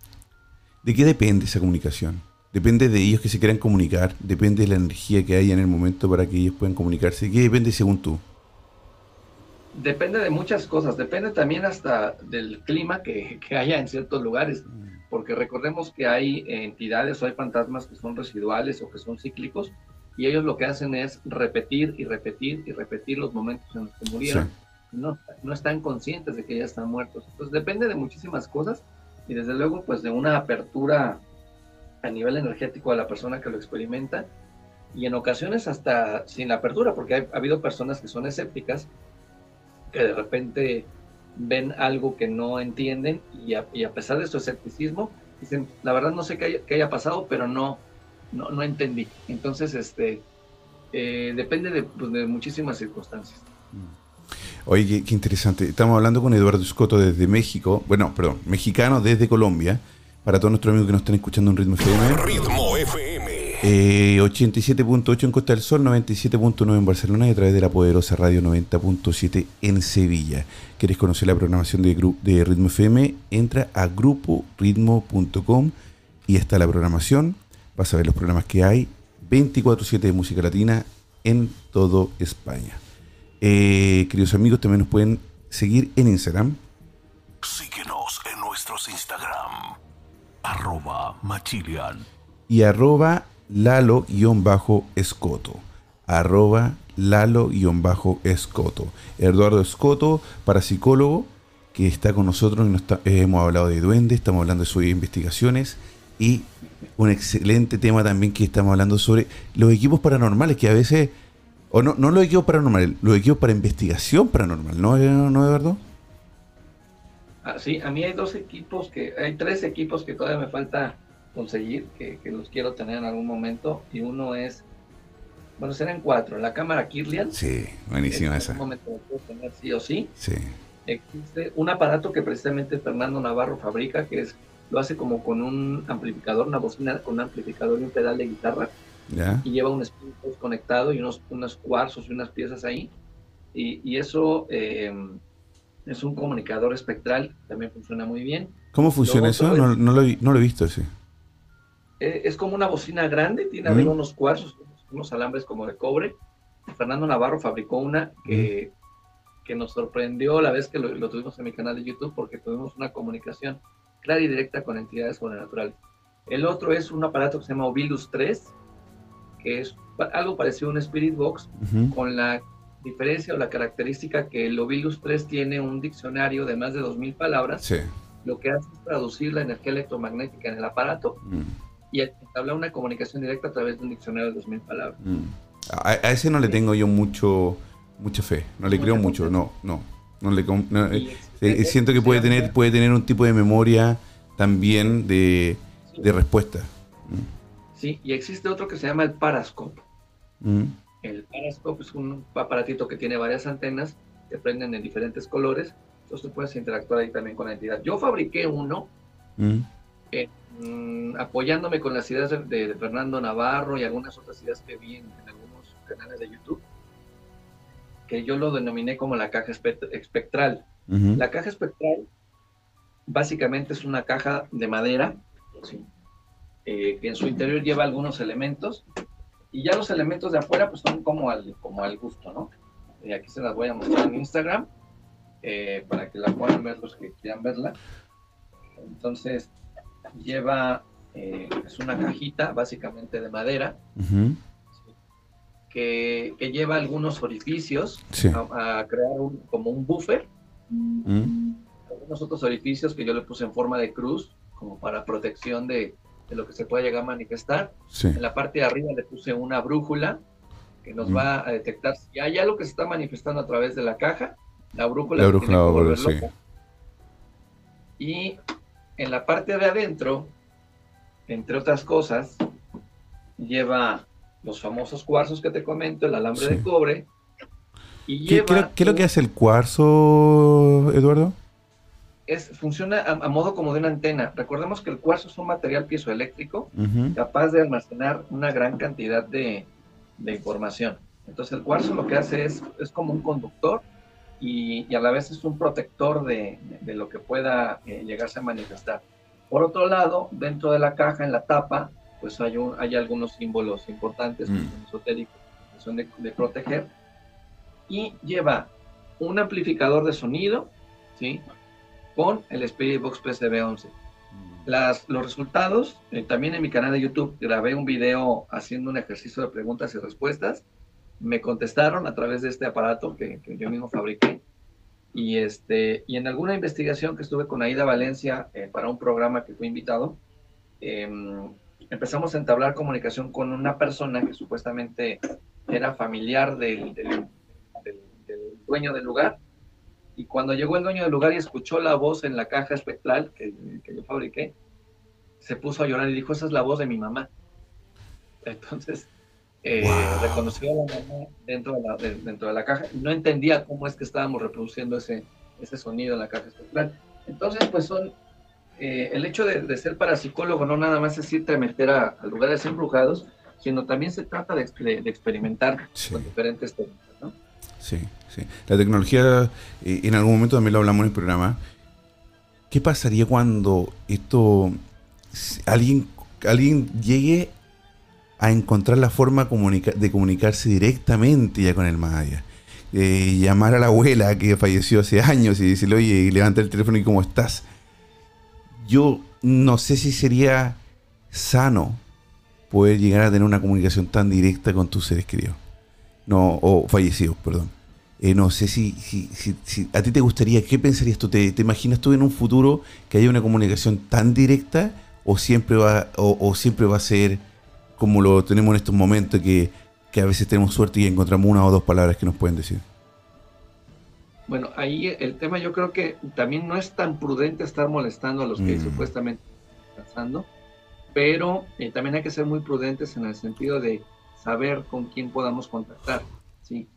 ¿De qué depende esa comunicación? Depende de ellos que se quieran comunicar, depende de la energía que haya en el momento para que ellos puedan comunicarse. ¿De qué depende según tú? Depende de muchas cosas, depende también hasta del clima que, que haya en ciertos lugares, porque recordemos que hay entidades o hay fantasmas que son residuales o que son cíclicos, y ellos lo que hacen es repetir y repetir y repetir los momentos en los que murieron. No, no están conscientes de que ya están muertos. Entonces depende de muchísimas cosas y desde luego pues de una apertura a nivel energético a la persona que lo experimenta y en ocasiones hasta sin la apertura, porque ha habido personas que son escépticas que de repente ven algo que no entienden y a, pesar de su escepticismo dicen, la verdad no sé qué haya, pasado, pero no, no, no, entendí. Entonces, este, eh, depende de, pues, de, muchísimas circunstancias. Oye, qué, interesante. Estamos hablando con Eduardo Escoto desde México, bueno, perdón, mexicano desde Colombia, para todos nuestros amigos que nos están escuchando en Ritmo FM. Ritmo FM. 87.8 eh, en Costa del Sol, 97.9 en Barcelona y a través de la poderosa radio 90.7 en Sevilla. ¿Quieres conocer la programación de, de Ritmo FM? Entra a gruporitmo.com y está la programación. Vas a ver los programas que hay. 24-7 de música latina en todo España. Eh, queridos amigos, también nos pueden seguir en Instagram. Síguenos en nuestros Instagram. Arroba Machilian. Y arroba Lalo-Escoto. Arroba Lalo-Escoto. Eduardo Escoto, parapsicólogo, que está con nosotros. Eh, hemos hablado de duendes, estamos hablando de sus investigaciones y un excelente tema también que estamos hablando sobre los equipos paranormales, que a veces, o no, no los equipos paranormales, los equipos para investigación paranormal, ¿no, ¿No Eduardo? Ah, sí, a mí hay dos equipos que, hay tres equipos que todavía me falta conseguir, que, los quiero tener en algún momento, y uno es, bueno, serán cuatro, la cámara Kirlian. Sí, buenísima esa. Momento lo tener sí o sí. Sí. Existe un aparato que precisamente Fernando Navarro fabrica, que es, lo hace como con un amplificador, una bocina con un amplificador y un pedal de guitarra. ¿Ya? Y lleva un espíritu conectado y unos, unos cuarzos y unas piezas ahí. Y, y eso eh, es un comunicador espectral, también funciona muy bien. ¿Cómo funciona eso? no, no, lo, no, lo, he visto ese. Eh, es como una bocina grande, tiene unos cuarzos, unos alambres como de cobre. Fernando Navarro fabricó una que, que nos sorprendió la vez que lo, tuvimos en mi canal de YouTube porque tuvimos una comunicación clara y directa con entidades sobrenaturales. El otro es un aparato que se llama Ovilus 3, que es algo parecido a un Spirit Box, con la diferencia o la característica que el Ovilus 3 tiene un diccionario de más de 2.000 palabras. Lo que hace es traducir la energía electromagnética en el aparato y habla una comunicación directa a través de un diccionario de 2.000 palabras. Mm. A, ese no le tengo yo mucho mucha fe, no le creo mucho, no, no. no le eh, eh, siento que puede tener puede tener un tipo de memoria también de, de respuesta. Mm. Sí, y existe otro que se llama el Parascope. Mm. El Parascope es un aparatito que tiene varias antenas que prenden en diferentes colores, entonces puedes interactuar ahí también con la entidad. Yo fabriqué uno Mm, apoyándome con las ideas de, Fernando Navarro y algunas otras ideas que vi en, algunos canales de YouTube, que yo lo denominé como la caja espectral. La caja espectral básicamente es una caja de madera, eh, que en su interior lleva algunos elementos, y ya los elementos de afuera pues son como al, como al gusto, ¿no? Y aquí se las voy a mostrar en Instagram, eh, para que la puedan ver los que quieran verla. Entonces, lleva, eh, es una cajita básicamente de madera, que, lleva algunos orificios a, crear como un buffer. Algunos otros orificios que yo le puse en forma de cruz, como para protección de, lo que se pueda llegar a manifestar. En la parte de arriba le puse una brújula que nos va a detectar si hay algo que se está manifestando a través de la caja. La brújula, la Y en la parte de adentro, entre otras cosas, lleva los famosos cuarzos que te comento, el alambre de cobre. Y ¿Qué, ¿qué, es lo que hace el cuarzo, Eduardo? Es, funciona a, modo como de una antena. Recordemos que el cuarzo es un material piezoeléctrico capaz de almacenar una gran cantidad de, información. Entonces el cuarzo lo que hace es, es como un conductor y, a la vez es un protector de, lo que pueda eh, llegarse a manifestar. Por otro lado, dentro de la caja, en la tapa, pues hay, hay algunos símbolos importantes, mm. esotéricos, que son de, proteger, y lleva un amplificador de sonido, ¿sí? Con el Spirit Box PCB11. Las, los resultados, eh, también en mi canal de YouTube grabé un video haciendo un ejercicio de preguntas y respuestas. Me contestaron a través de este aparato que, yo mismo fabriqué. Y, este, y en alguna investigación que estuve con Aida Valencia eh, para un programa que fui invitado, em, empezamos a entablar comunicación con una persona que supuestamente era familiar del, del, dueño del lugar. Y cuando llegó el dueño del lugar y escuchó la voz en la caja espectral que, que yo fabriqué, se puso a llorar y dijo, esa es la voz de mi mamá. Entonces, eh, reconoció a la mamá dentro de la, dentro de la caja. No entendía cómo es que estábamos reproduciendo ese, ese sonido en la caja espectral. Entonces, pues son eh, el hecho de, ser parapsicólogo no nada más es irte a meter a, lugares embrujados, sino también se trata de, experimentar con diferentes técnicas, ¿no? Sí, sí. La tecnología, eh, en algún momento también lo hablamos en el programa. ¿Qué pasaría cuando esto, alguien, alguien llegue a encontrar la forma de comunicarse directamente ya con el Maya? Eh, llamar a la abuela que falleció hace años y decirle, oye, levanta el teléfono y cómo estás yo no sé si sería sano poder llegar a tener una comunicación tan directa con tus seres queridos. No, o fallecidos, perdón. Eh, no sé si, a ti te gustaría, ¿qué pensarías tú? ¿Te, imaginas tú en un futuro que haya una comunicación tan directa o siempre va, o, siempre va a ser como lo tenemos en estos momentos que, que a veces tenemos suerte y encontramos una o dos palabras que nos pueden decir? Bueno, ahí el tema yo creo que también no es tan prudente estar molestando a los que mm. supuestamente están pasando, pero eh, también hay que ser muy prudentes en el sentido de saber con quién podamos contactar, ¿sí?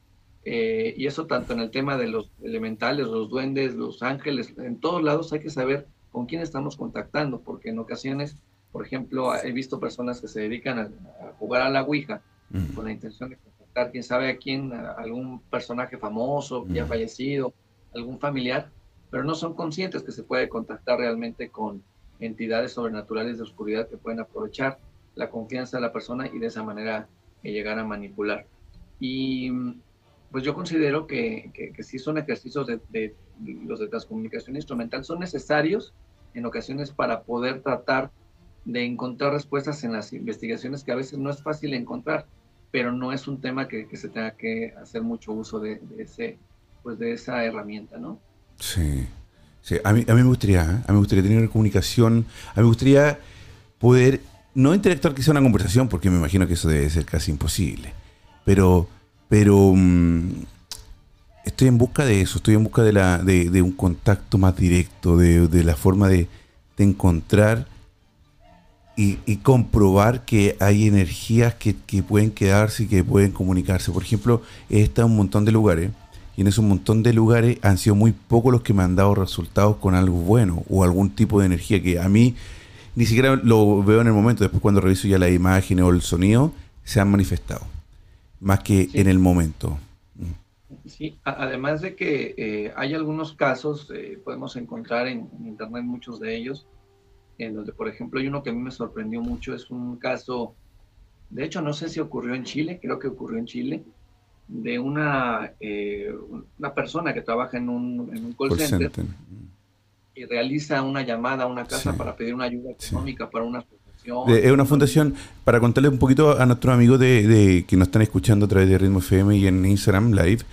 Eh, y eso tanto en el tema de los elementales, los duendes, los ángeles, en todos lados hay que saber con quién estamos contactando, porque en ocasiones, por ejemplo, he visto personas que se dedican a, jugar a la Ouija mm. con la intención de quién sabe a quién, algún personaje famoso que ha fallecido, algún familiar, pero no son conscientes que se puede contactar realmente con entidades sobrenaturales de oscuridad que pueden aprovechar la confianza de la persona y de esa manera eh, llegar a manipular. Y pues yo considero que, que, sí son ejercicios de, de, los de transcomunicación instrumental, son necesarios en ocasiones para poder tratar de encontrar respuestas en las investigaciones que a veces no es fácil encontrar pero no es un tema que, se tenga que hacer mucho uso de, ese, pues de esa herramienta, ¿no? Sí. sí. A, mí, a mí me gustaría, ¿eh? a mí me gustaría tener comunicación, a mí me gustaría poder, no interactuar quizá una conversación, porque me imagino que eso debe ser casi imposible, pero, pero mm, estoy en busca de eso, estoy en busca de, la, de, un contacto más directo, de, de la forma de, de encontrar y, comprobar que hay energías que, pueden quedarse y que pueden comunicarse. Por ejemplo, he estado en un montón de lugares y en esos montón de lugares han sido muy pocos los que me han dado resultados con algo bueno o algún tipo de energía que a mí ni siquiera lo veo en el momento, después cuando reviso ya la imagen o el sonido, se han manifestado, más que en el momento. Sí, además de que eh, hay algunos casos, eh, podemos encontrar en internet muchos de ellos, en donde, por ejemplo, hay uno que a mí me sorprendió mucho, es un caso, de hecho, no sé si ocurrió en Chile, creo que ocurrió en Chile, de una, eh, una persona que trabaja en un, en un call, center, y realiza una llamada a una casa para pedir una ayuda económica para una fundación. Es una fundación, para contarle un poquito a nuestros amigos de, de, que nos están escuchando a través de Ritmo FM y en Instagram Live,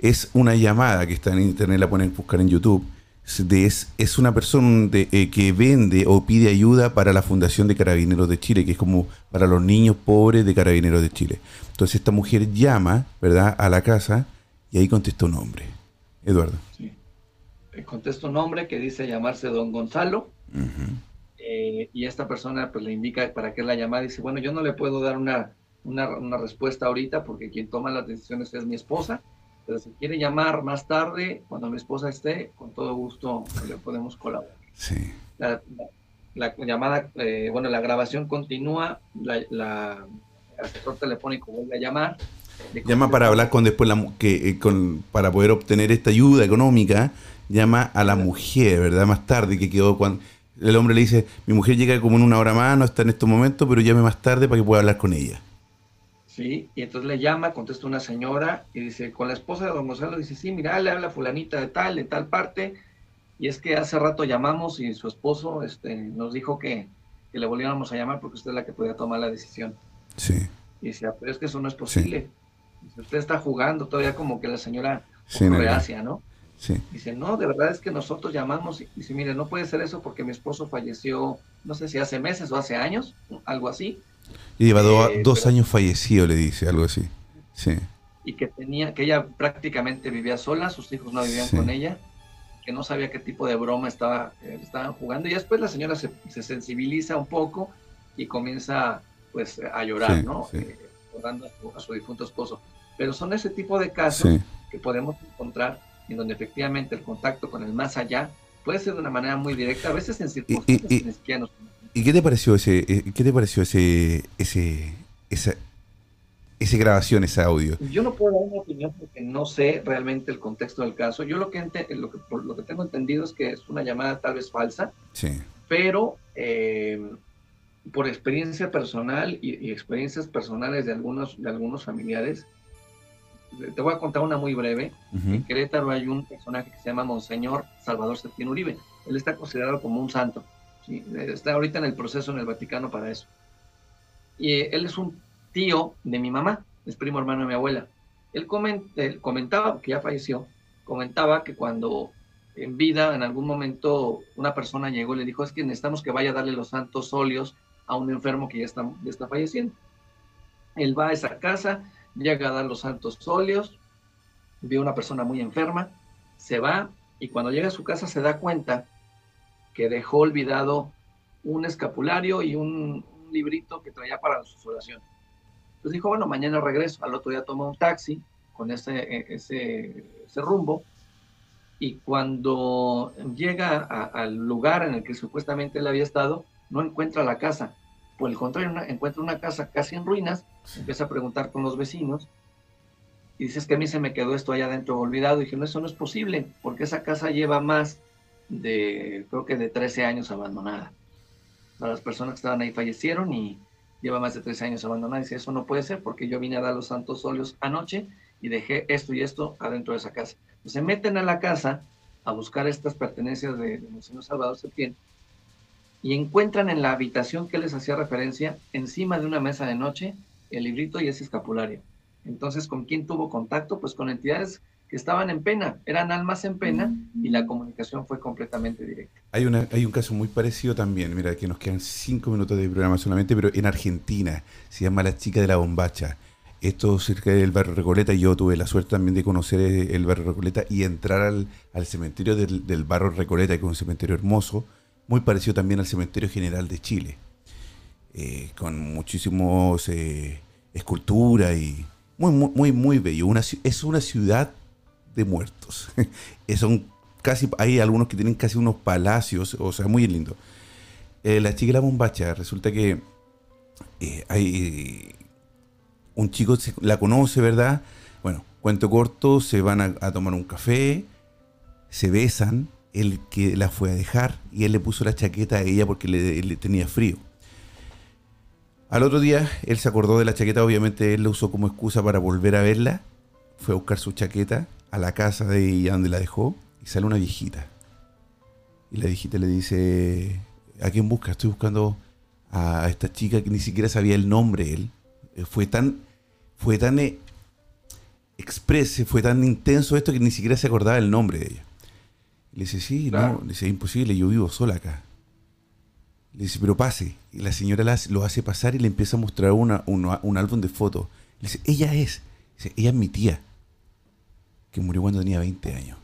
es una llamada que está en internet, la pueden buscar en YouTube es, una persona eh, que vende o pide ayuda para la Fundación de Carabineros de Chile, que es como para los niños pobres de Carabineros de Chile. Entonces esta mujer llama, ¿verdad?, a la casa y ahí contesta un nombre. Eduardo. Sí. Eh, contesta un nombre que dice llamarse Don Gonzalo. Eh, y esta persona pues le indica para qué la llamada. Dice, bueno, yo no le puedo dar una, una, una respuesta ahorita porque quien toma las decisiones es mi esposa pero si quiere llamar más tarde, cuando mi esposa esté, con todo gusto le podemos colaborar. Sí. La, llamada, eh, bueno, la grabación continúa, la, el asesor telefónico vuelve a llamar. Llama para hablar con después la que eh, con, para poder obtener esta ayuda económica, llama a la mujer, ¿verdad? Más tarde que quedó cuando el hombre le dice, mi mujer llega como en una hora más, no está en estos momentos, pero llame más tarde para que pueda hablar con ella. Sí, y entonces le llama, contesta una señora y dice, con la esposa de don Gonzalo, dice, sí, mira, le habla fulanita de tal, de tal parte, y es que hace rato llamamos y su esposo este, nos dijo que, le volviéramos a llamar porque usted es la que podía tomar la decisión. Sí. Y dice, pero es que eso no es posible. usted está jugando todavía como que la señora sí, reacia, ¿no? Sí. Dice, no, de verdad es que nosotros llamamos y dice, mire, no puede ser eso porque mi esposo falleció, no sé si hace meses o hace años, algo así. Y lleva eh, dos años fallecido, le dice, algo así. Sí. Y que tenía, que ella prácticamente vivía sola, sus hijos no vivían con ella, que no sabía qué tipo de broma estaba, eh, estaban jugando. Y después la señora se, sensibiliza un poco y comienza pues a llorar, ¿no? Eh, a su, difunto esposo. Pero son ese tipo de casos que podemos encontrar en donde efectivamente el contacto con el más allá puede ser de una manera muy directa, a veces en circunstancias y, y, ¿Y qué te pareció ese, eh, qué te pareció ese, ese, esa, esa grabación, ese audio? Yo no puedo dar una opinión porque no sé realmente el contexto del caso. Yo lo que, lo que, por lo que tengo entendido es que es una llamada tal vez falsa, sí. pero eh, por experiencia personal y, experiencias personales de algunos, de algunos familiares, te voy a contar una muy breve. En Querétaro hay un personaje que se llama Monseñor Salvador Septién Uribe. Él está considerado como un santo está ahorita en el proceso en el Vaticano para eso. Y él es un tío de mi mamá, es primo hermano de mi abuela. Él, comentaba, que ya falleció, comentaba que cuando en vida, en algún momento, una persona llegó y le dijo, es que necesitamos que vaya a darle los santos óleos a un enfermo que ya está, ya está falleciendo. Él va a esa casa, llega a dar los santos óleos, ve una persona muy enferma, se va y cuando llega a su casa se da cuenta que dejó olvidado un escapulario y un, librito que traía para su oración. Entonces dijo, bueno, mañana regreso. Al otro día toma un taxi con ese, e, ese, ese rumbo y cuando llega al lugar en el que supuestamente él había estado, no encuentra la casa. Por el contrario, encuentra una casa casi en ruinas, empieza a preguntar con los vecinos y dices que a mí se me quedó esto allá adentro olvidado. Y dije, no, eso no es posible, porque esa casa lleva más de, creo que de 13 años abandonada. las personas que estaban ahí fallecieron y lleva más de 13 años abandonada. Dice, eso no puede ser porque yo vine a dar los santos óleos anoche y dejé esto y esto adentro de esa casa. se meten a la casa a buscar estas pertenencias de, de Monseñor Salvador Septién y encuentran en la habitación que les hacía referencia, encima de una mesa de noche, el librito y ese escapulario. Entonces, ¿con quién tuvo contacto? Pues con entidades estaban en pena, eran almas en pena y la comunicación fue completamente directa. Hay, una, hay un caso muy parecido también, mira, que nos quedan cinco minutos de programa solamente, pero en Argentina, se llama La Chica de la Bombacha. Esto cerca del barrio Recoleta, y yo tuve la suerte también de conocer el barrio Recoleta y entrar al, cementerio del, barrio Recoleta, que es un cementerio hermoso, muy parecido también al cementerio general de Chile, eh, con muchísimos eh, esculturas y muy, muy, muy, muy bello. Una, es una ciudad de muertos. Son casi, hay algunos que tienen casi unos palacios, o sea, muy lindo. Eh, la chica la bombacha, resulta que eh, hay un chico la conoce, ¿verdad? Bueno, cuento corto, se van a, tomar un café, se besan, él que la fue a dejar y él le puso la chaqueta a ella porque le, tenía frío. Al otro día, él se acordó de la chaqueta, obviamente él la usó como excusa para volver a verla, fue a buscar su chaqueta a la casa de ella donde la dejó y sale una viejita. Y la viejita le dice, ¿a quién busca? Estoy buscando a esta chica que ni siquiera sabía el nombre él. Eh, fue tan, fue tan eh, exprese, fue tan intenso esto que ni siquiera se acordaba el nombre de ella. le dice, sí, no, le dice, imposible, yo vivo sola acá. Le dice, pero pase. Y la señora lo hace pasar y le empieza a mostrar una, un álbum de fotos. Le dice, ella es. Dice, ella es mi tía que murió cuando tenía 20 años.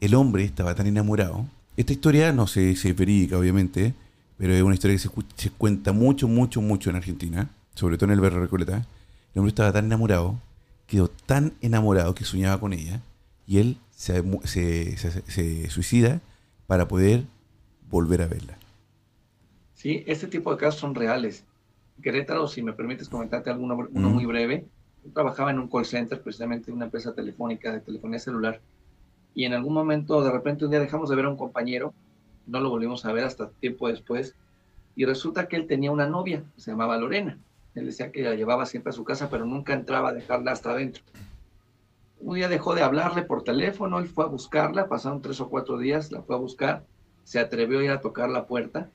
El hombre estaba tan enamorado. Esta historia no se, se verídica, obviamente, pero es una historia que se, cuenta mucho, mucho, mucho en Argentina, sobre todo en el barrio Recoleta. El hombre estaba tan enamorado, quedó tan enamorado que soñaba con ella, y él se, se, suicida para poder volver a verla. Sí, este tipo de casos son reales. Querétaro, si me permites comentarte alguno uno muy breve, trabajaba en un call center, precisamente en una empresa telefónica de telefonía celular, y en algún momento, de repente, un día dejamos de ver a un compañero, no lo volvimos a ver hasta tiempo después, y resulta que él tenía una novia, se llamaba Lorena. Él decía que la llevaba siempre a su casa, pero nunca entraba a dejarla hasta adentro. Un día dejó de hablarle por teléfono, él fue a buscarla, pasaron tres o cuatro días, la fue a buscar, se atrevió a ir a tocar la puerta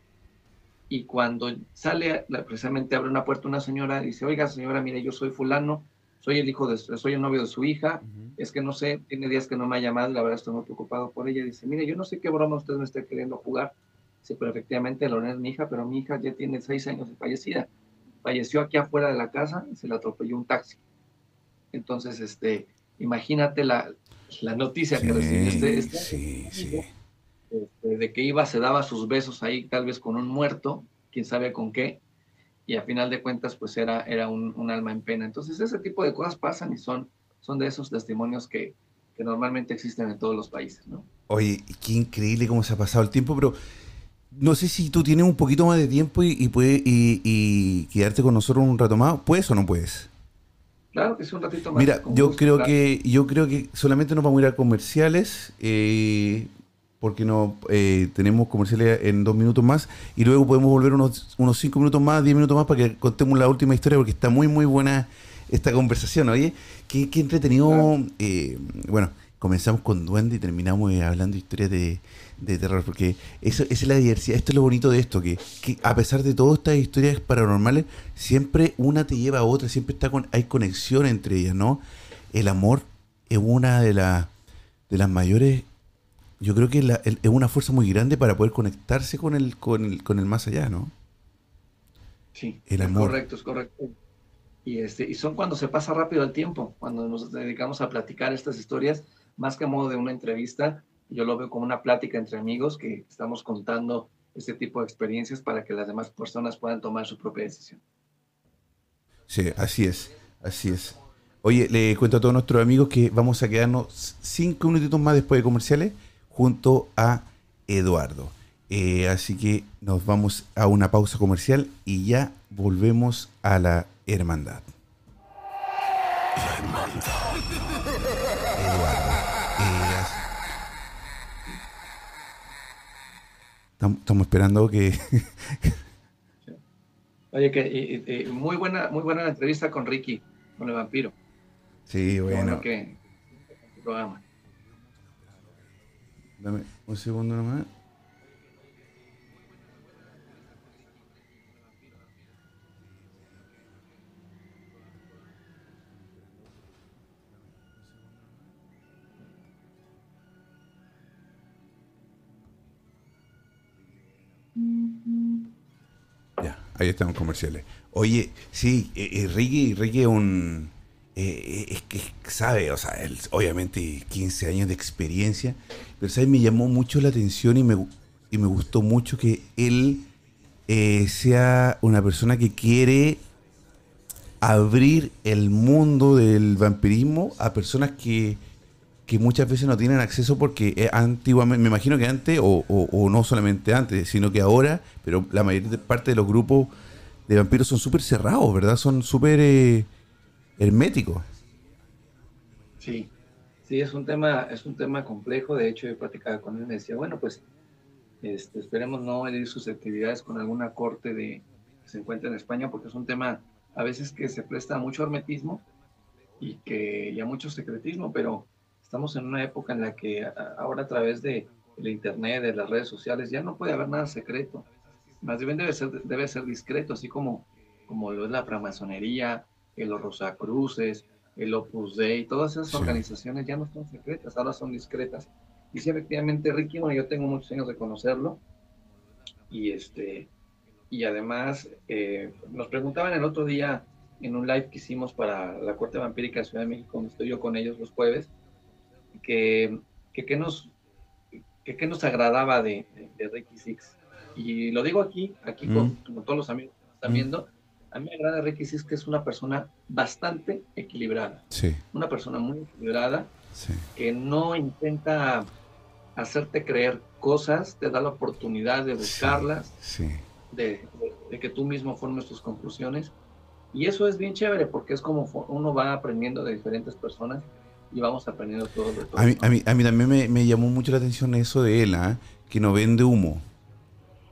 y cuando sale, precisamente abre una puerta una señora dice, oiga señora, mire, yo soy fulano, soy el hijo de, soy el novio de su hija, es que no sé, tiene días que no me ha llamado la verdad estoy muy preocupado por ella. Dice, mire, yo no sé qué broma usted me está queriendo jugar. Dice, pero efectivamente Lorena es mi hija, pero mi hija ya tiene seis años de fallecida. Falleció aquí afuera de la casa y se le atropelló un taxi. Entonces, este, imagínate la, la noticia que recibió este, este sí, sí. Este, de que iba, se daba sus besos ahí, tal vez con un muerto, quién sabe con qué, y a final de cuentas, pues era, era un, alma en pena. Entonces, ese tipo de cosas pasan y son, son de esos testimonios que, que normalmente existen en todos los países, ¿no? Oye, qué increíble cómo se ha pasado el tiempo, pero no sé si tú tienes un poquito más de tiempo y, y, puede, y, quedarte con nosotros un rato más. ¿Puedes o no puedes? Claro que es un ratito más. Mira, yo creo que yo creo que solamente nos vamos a ir a comerciales. Eh, porque no eh, tenemos comerciales en dos minutos más y luego podemos volver unos, unos cinco minutos más, diez minutos más para que contemos la última historia porque está muy muy buena esta conversación. Oye, qué, qué entretenido. Eh, bueno, comenzamos con Duende y terminamos eh, hablando historias de, de, terror porque eso, esa es la diversidad. Esto es lo bonito de esto, que, que a pesar de todas estas historias paranormales, siempre una te lleva a otra, siempre está con, hay conexión entre ellas, ¿no? El amor es una de, las de las mayores yo creo que es una fuerza muy grande para poder conectarse con el, con el, con el más allá, ¿no? Sí, el amor. es correcto, es correcto. Y, este, y son cuando se pasa rápido el tiempo, cuando nos dedicamos a platicar estas historias, más que a modo de una entrevista, yo lo veo como una plática entre amigos que estamos contando este tipo de experiencias para que las demás personas puedan tomar su propia decisión. Sí, así es, así es. Oye, le cuento a todos nuestros amigos que vamos a quedarnos cinco minutitos más después de comerciales junto a Eduardo. Eh, así que nos vamos a una pausa comercial y ya volvemos a la hermandad. La hermandad. Eduardo. Eh, estamos esperando que... Oye, que muy buena, muy buena la entrevista con Ricky, con el vampiro. Sí, bueno. que Dame un segundo nomás. Ya, ahí estamos comerciales. Oye, sí, eh, eh, Ricky, es un... Eh, es que sabe, o sea, él, obviamente 15 años de experiencia pero ¿sabes? me llamó mucho la atención y me, y me gustó mucho que él eh, sea una persona que quiere abrir el mundo del vampirismo a personas que, muchas veces no tienen acceso porque eh, antiguamente, me imagino que antes, o, no solamente antes, sino que ahora, pero la mayor parte de los grupos de vampiros son súper cerrados, ¿verdad? Son súper eh, herméticos. Sí, Sí, es un tema, es un tema complejo. De hecho, yo platicaba con él y me decía, bueno, pues este, esperemos no herir susceptibilidades con alguna corte de, que se encuentre en España, porque es un tema a veces que se presta mucho hermetismo y, que, y a mucho secretismo, pero estamos en una época en la que ahora a través de el Internet, de las redes sociales, ya no puede haber nada secreto. Más bien debe ser, debe ser discreto, así como, como lo es la framasonería, los rosacruces, el Opus Dei, todas esas organizaciones ya no son secretas, ahora son discretas. Y sí, efectivamente, Ricky, bueno, yo tengo muchos años de conocerlo. Y este y además eh, nos preguntaban el otro día en un live que hicimos para la Corte Vampírica de Ciudad de México, donde estoy yo con ellos los jueves, que que, nos que, nos agradaba de, de, Ricky Six. Y lo digo aquí, aquí con, todos los amigos que están viendo, a mí me agrada Ricky es que es una persona bastante equilibrada. Sí. Una persona muy equilibrada que no intenta hacerte creer cosas, te da la oportunidad de buscarlas, De, que tú mismo formes tus conclusiones. Y eso es bien chévere porque es como uno va aprendiendo de diferentes personas y vamos aprendiendo todo de todo. A mí, a mí, también me, llamó mucho la atención eso de él, ¿ah? que no vende humo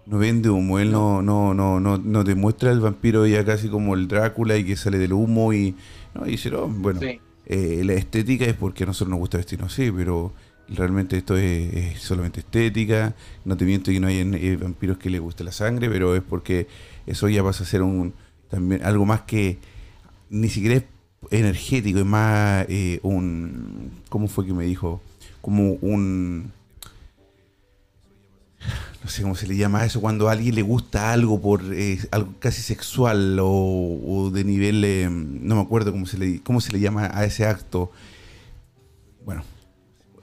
no vende humo, él no, no, no, no, no te muestra el vampiro ya casi como el Drácula y que sale del humo y, no, y dice, no, bueno, eh, la estética es porque a nosotros nos gusta vestirnos así, pero realmente esto es, solamente estética, no te miento que no hay eh, vampiros que les guste la sangre, pero es porque eso ya pasa a ser un también algo más que ni siquiera es energético, es más eh, un, ¿cómo fue que me dijo? Como un no sé cómo se le llama eso, cuando a alguien le gusta algo por eh, algo casi sexual o, de nivel, eh, no me acuerdo cómo se, le, cómo se le llama a ese acto. Bueno,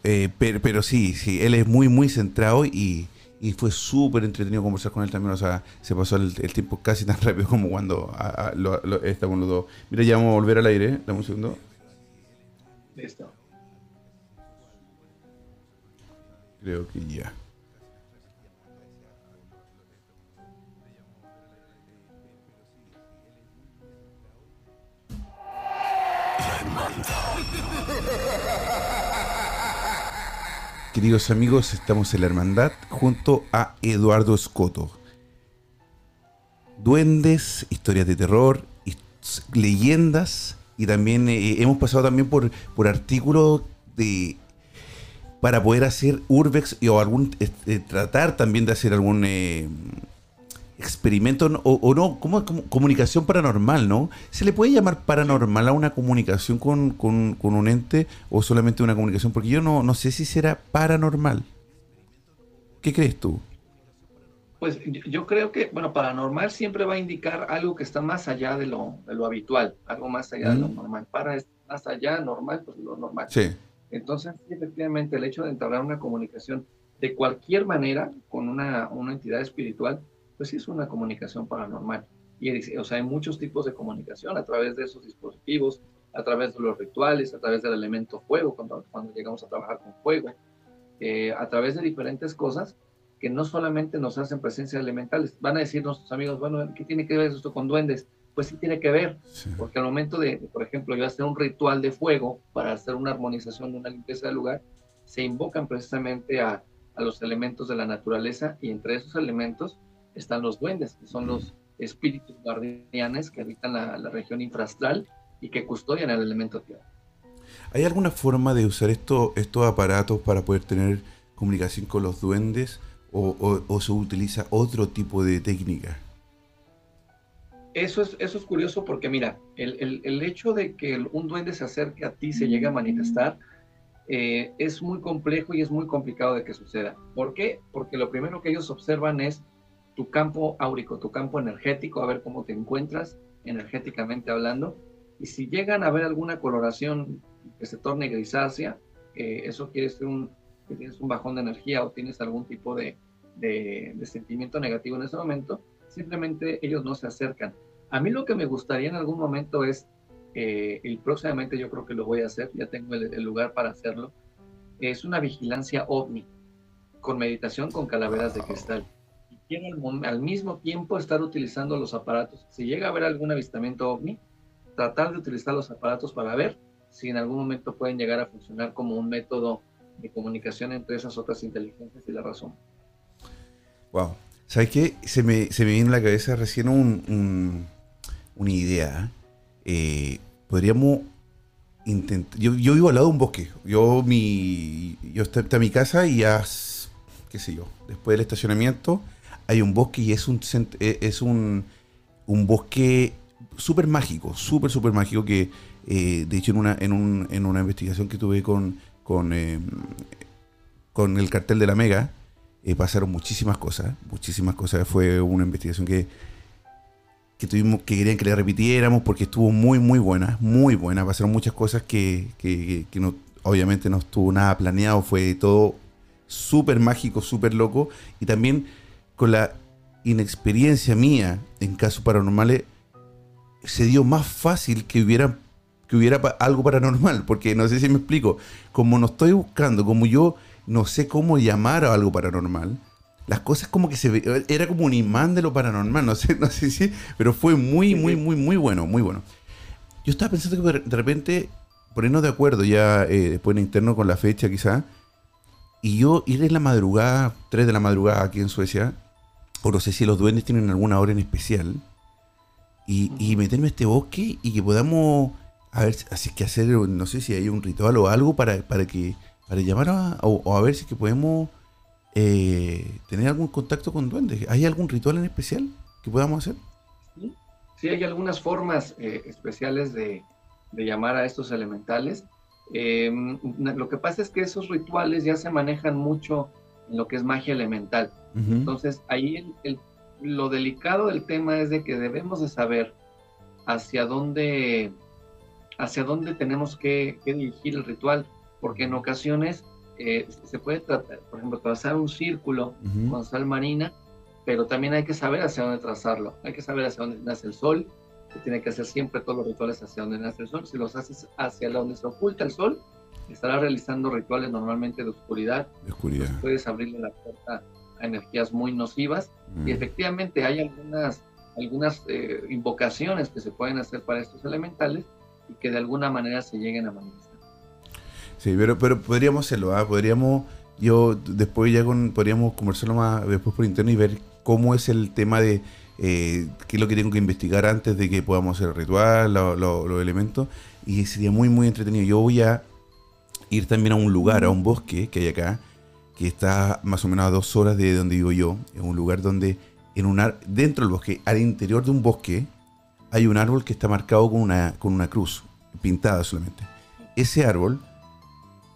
eh, pero, sí, sí, él es muy, muy centrado y, fue súper entretenido conversar con él también. O sea, se pasó el, tiempo casi tan rápido como cuando a, los dos. Mira, ya vamos a volver al aire, dame un segundo. Listo. Creo que ya. Queridos amigos, estamos en la hermandad junto a Eduardo Escoto. Duendes, historias de terror, leyendas y también eh, hemos pasado también por, por artículos de para poder hacer urbex o algún eh, tratar también de hacer algún eh, experimento o, no, como, comunicación paranormal, ¿no? ¿Se le puede llamar paranormal a una comunicación con, un ente o solamente una comunicación? Porque yo no, no sé si será paranormal. ¿Qué crees tú? Pues yo creo que, bueno, paranormal siempre va a indicar algo que está más allá de lo, de lo habitual, algo más allá de lo normal. Para es más allá, normal, pues lo normal. Sí. Entonces, efectivamente, el hecho de entablar una comunicación de cualquier manera con una, una entidad espiritual, pues sí es una comunicación paranormal. Y, o sea, hay muchos tipos de comunicación a través de esos dispositivos, a través de los rituales, a través del elemento fuego, cuando, cuando llegamos a trabajar con fuego, eh, a través de diferentes cosas que no solamente nos hacen presencia elementales. Van a decir nuestros amigos, bueno, ¿qué tiene que ver esto con duendes? Pues sí tiene que ver, porque al momento de, por ejemplo, yo hacer un ritual de fuego para hacer una armonización, una limpieza del lugar, se invocan precisamente a, a los elementos de la naturaleza y entre esos elementos están los duendes, que son los espíritus guardianes que habitan la, región infrastral y que custodian el elemento tierra. ¿Hay alguna forma de usar esto, estos aparatos para poder tener comunicación con los duendes o, se utiliza otro tipo de técnica? Eso es, eso es curioso porque mira, el, hecho de que un duende se acerque a ti, se llegue a manifestar, eh, es muy complejo y es muy complicado de que suceda. ¿Por qué? Porque lo primero que ellos observan es tu campo áurico, tu campo energético, a ver cómo te encuentras energéticamente hablando. Y si llegan a ver alguna coloración que se torne grisácea, eso quiere decir un, que tienes un bajón de energía o tienes algún tipo de, de, sentimiento negativo en ese momento, simplemente ellos no se acercan. A mí lo que me gustaría en algún momento es, eh, y próximamente yo creo que lo voy a hacer, ya tengo el, el lugar para hacerlo, es una vigilancia ovni, con meditación con calaveras de cristal al, mismo tiempo estar utilizando los aparatos. Si llega a haber algún avistamiento ovni, tratar de utilizar los aparatos para ver si en algún momento pueden llegar a funcionar como un método de comunicación entre esas otras inteligencias y la razón. Wow. ¿Sabes qué? Se me, se me vino en la cabeza recién un, una idea. Eh, podríamos intentar. Yo, yo, vivo al lado de un bosque. Yo, mi, yo está, está mi casa y ya, qué sé yo, después del estacionamiento hay un bosque y es un, eh, es un, un bosque súper mágico, súper, súper mágico que, eh, de hecho, en una, en, un, en una investigación que tuve con, con, eh, con el cartel de la Mega, pasaron muchísimas cosas, muchísimas cosas. Fue una investigación que, que tuvimos que querían que le repitiéramos porque estuvo muy, muy buena, muy buena. Pasaron muchas cosas que, que, que no, obviamente no estuvo nada planeado, fue todo súper mágico, súper loco. Y también con la inexperiencia mía en casos paranormales, se dio más fácil que hubiera, que hubiera algo paranormal, porque no sé si me explico, como no estoy buscando, como yo no sé cómo llamar a algo paranormal, las cosas como que se ve, era como un imán de lo paranormal, no sé, no sé si, pero fue muy, muy, muy, muy bueno, muy bueno. Yo estaba pensando que de repente, ponernos de acuerdo ya eh, después en interno con la fecha quizá, y yo ir en la madrugada, 3 de la madrugada aquí en Suecia, o no sé si los duendes tienen alguna hora en especial, y, meterme a este bosque y que podamos, a ver, así que hacer, no sé si hay un ritual o algo para, para que, para llamar a, o, a ver si que podemos eh, tener algún contacto con duendes. ¿Hay algún ritual en especial que podamos hacer? Sí, hay algunas formas eh, especiales de, de, llamar a estos elementales. Em, lo que pasa es que esos rituales ya se manejan mucho en lo que es magia elemental. Entonces, ahí el, lo delicado del tema es de que debemos de saber hacia dónde, hacia dónde tenemos que, dirigir el ritual, porque en ocasiones eh, se puede tratar, por ejemplo, trazar un círculo con sal marina, pero también hay que saber hacia dónde trazarlo. Hay que saber hacia dónde nace el sol, se tiene que hacer siempre todos los rituales hacia dónde nace el sol. Si los haces hacia donde se oculta el sol, estará realizando rituales normalmente de oscuridad. De oscuridad. puedes abrirle la puerta a energías muy nocivas y mm. efectivamente hay algunas, algunas eh, invocaciones que se pueden hacer para estos elementales y que de alguna manera se lleguen a manifestar. Sí, pero, pero podríamos hacerlo, ¿ah? podríamos, yo después ya con, podríamos conversarlo más después por interno y ver cómo es el tema de eh, qué es lo que tengo que investigar antes de que podamos hacer el ritual, los elementos, y sería muy, muy entretenido. Yo voy a ir también a un lugar, a un bosque que hay acá, que está más o menos a dos horas de donde vivo yo. Es un lugar donde en un dentro del bosque, al interior de un bosque, hay un árbol que está marcado con una, con una cruz, pintada solamente. Ese árbol,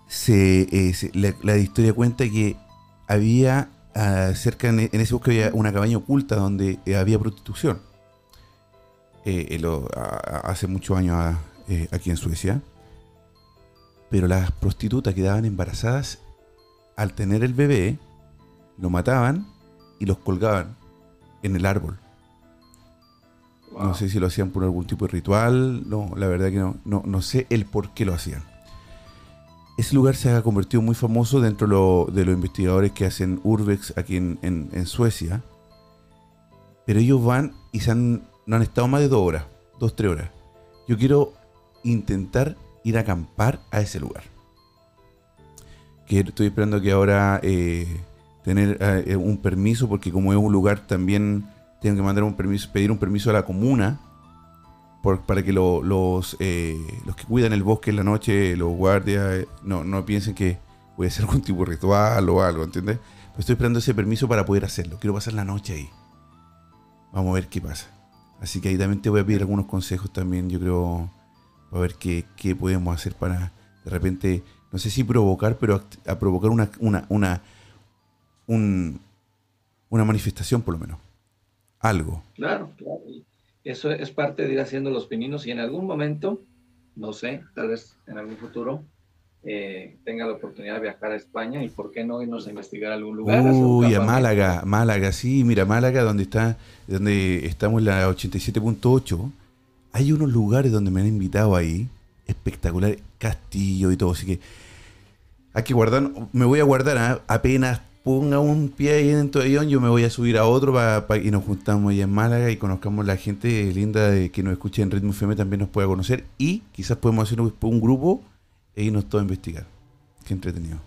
se, eh, la, historia cuenta que había ah, cerca en, ese bosque había una cabaña oculta donde eh, había prostitución. Eh, hace muchos años ah, aquí en Suecia pero las prostitutas quedaban embarazadas al tener el bebé, lo mataban y los colgaban en el árbol. No sé si lo hacían por algún tipo de ritual, no, la verdad que no, no, sé el por qué lo hacían. Ese lugar se ha convertido muy famoso dentro de los investigadores que hacen Urbex aquí en, Suecia. Pero ellos van y se han, no han estado más de dos horas, dos, tres horas. Yo quiero intentar ir a acampar a ese lugar. Que estoy esperando que ahora eh, tener eh, un permiso, porque como es un lugar también tengo que mandar un permiso, pedir un permiso a la comuna para que los, eh, los que cuidan el bosque en la noche, los guardias, no, no piensen que voy a hacer algún tipo de ritual o algo, ¿entiendes? Pues estoy esperando ese permiso para poder hacerlo. Quiero pasar la noche ahí. Vamos a ver qué pasa. Así que ahí también te voy a pedir algunos consejos también, yo creo, a ver qué, podemos hacer para de repente, no sé si provocar, pero a, provocar una, una, una, una manifestación por lo menos. Algo. Claro, claro. Eso es parte de ir haciendo los pininos y en algún momento, no sé, tal vez en algún futuro, eh, tenga la oportunidad de viajar a España y por qué no irnos a investigar algún lugar. Uy, a Málaga, Málaga, sí, mira, Málaga, donde está, donde estamos la 87.8, hay unos lugares donde me han invitado ahí, espectacular, castillo y todo, así que hay que guardar, me voy a guardar ¿ah? apenas ponga un pie ahí dentro de avión, yo me voy a subir a otro y nos juntamos ahí en Málaga y conozcamos la gente linda de que nos escuche en Ritmo FM también nos pueda conocer y quizás podemos hacer un, grupo e irnos todos a investigar. Qué entretenido.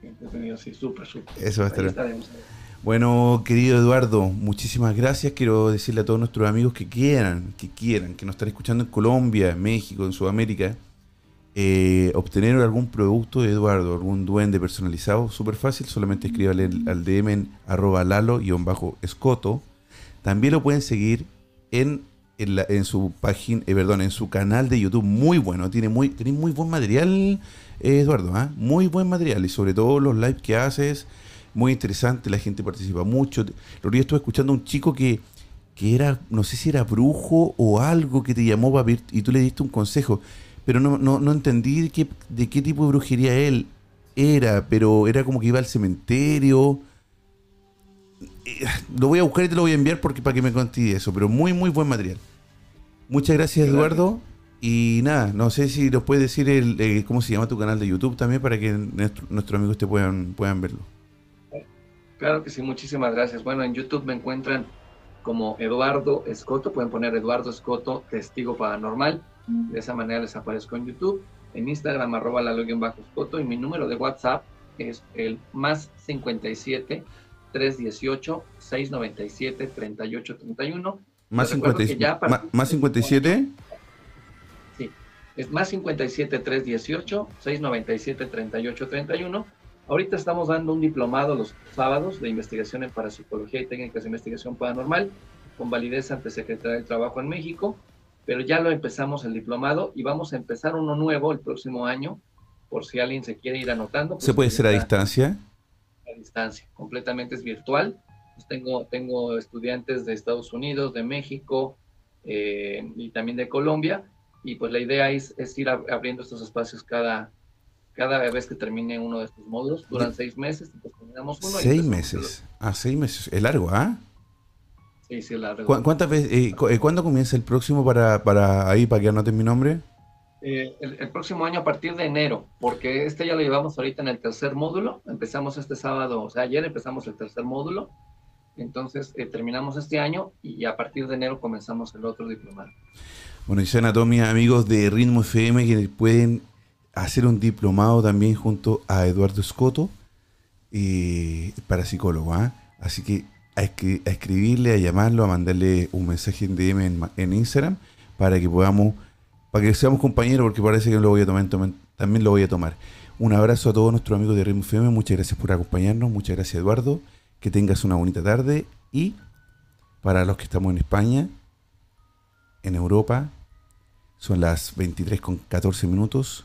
Qué entretenido, sí, súper, súper. Eso va a estar. Bueno, querido Eduardo, muchísimas gracias. Quiero decirle a todos nuestros amigos que quieran, que quieran, que nos están escuchando en Colombia, en México, en Sudamérica, eh, obtener algún producto de Eduardo, algún duende personalizado, súper fácil, solamente escríbale al DM en arroba lalo-escoto. También lo pueden seguir en, en, su página, eh, perdón, en su canal de YouTube, muy bueno, tiene muy, tiene muy buen material, eh, Eduardo, ¿ah? muy buen material, y sobre todo los lives que haces, muy interesante, la gente participa mucho. Lo día estuve escuchando a un chico que, que era, no sé si era brujo o algo que te llamó para y tú le diste un consejo, pero no, no, no entendí de qué, de qué tipo de brujería él era, pero era como que iba al cementerio. Eh, lo voy a buscar y te lo voy a enviar porque para que me conté eso, pero muy, muy buen material. Muchas gracias, Eduardo. Y nada, no sé si nos puedes decir el, cómo se llama tu canal de YouTube también para que nuestros amigos te puedan, puedan verlo. Claro que sí, muchísimas gracias. Bueno, en YouTube me encuentran como Eduardo Escoto, pueden poner Eduardo Escoto, testigo paranormal. De esa manera les aparezco en YouTube. En Instagram, arroba la bajo Escoto. Y mi número de WhatsApp es el más 57 318-697-3831. Más, 57, más 57. Sí, es más 57 318 697 3831. Ahorita estamos dando un diplomado los sábados de investigación en parapsicología y técnicas de investigación paranormal con validez ante Secretaría del Trabajo en México, pero ya lo empezamos el diplomado y vamos a empezar uno nuevo el próximo año, por si alguien se quiere ir anotando. ¿Se puede hacer a distancia? A distancia, completamente es virtual pues, tengo, tengo estudiantes de Estados Unidos, de México eh, y también de Colombia. Y pues la idea es, ir abriendo estos espacios cada, cada vez que termine uno de estos módulos. Duran seis meses, pues terminamos uno. Seis meses. Ah, seis meses. Es largo, ¿ah? Sí, sí, largo. ¿Cuántas veces, eh, eh, ¿Cuándo comienza el próximo para, para ahí, para que anoten mi nombre? el, el, próximo año a partir de enero, porque este ya lo llevamos ahorita en el tercer módulo. Empezamos este sábado, o sea, ayer empezamos el tercer módulo entonces eh, terminamos este año y a partir de enero comenzamos el otro diplomado. Bueno, y anatomía, amigos de Ritmo FM que pueden hacer un diplomado también junto a Eduardo Escoto eh, para psicólogo. ¿ah? Así que a, escribirle, a llamarlo, a mandarle un mensaje en DM en, Instagram para que podamos, para que seamos compañeros, porque parece que lo voy a tomar, también lo voy a tomar. Un abrazo a todos nuestros amigos de Ritmo FM, muchas gracias por acompañarnos, muchas gracias Eduardo que tengas una bonita tarde y para los que estamos en España, en Europa, son las 23 con 14 minutos,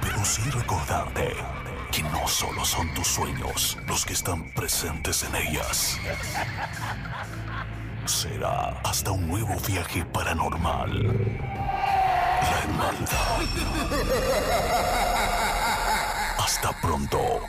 Pero sí recordarte que no solo son tus sueños los que están presentes en ellas. Será hasta un nuevo viaje paranormal. La hermandad. Hasta pronto.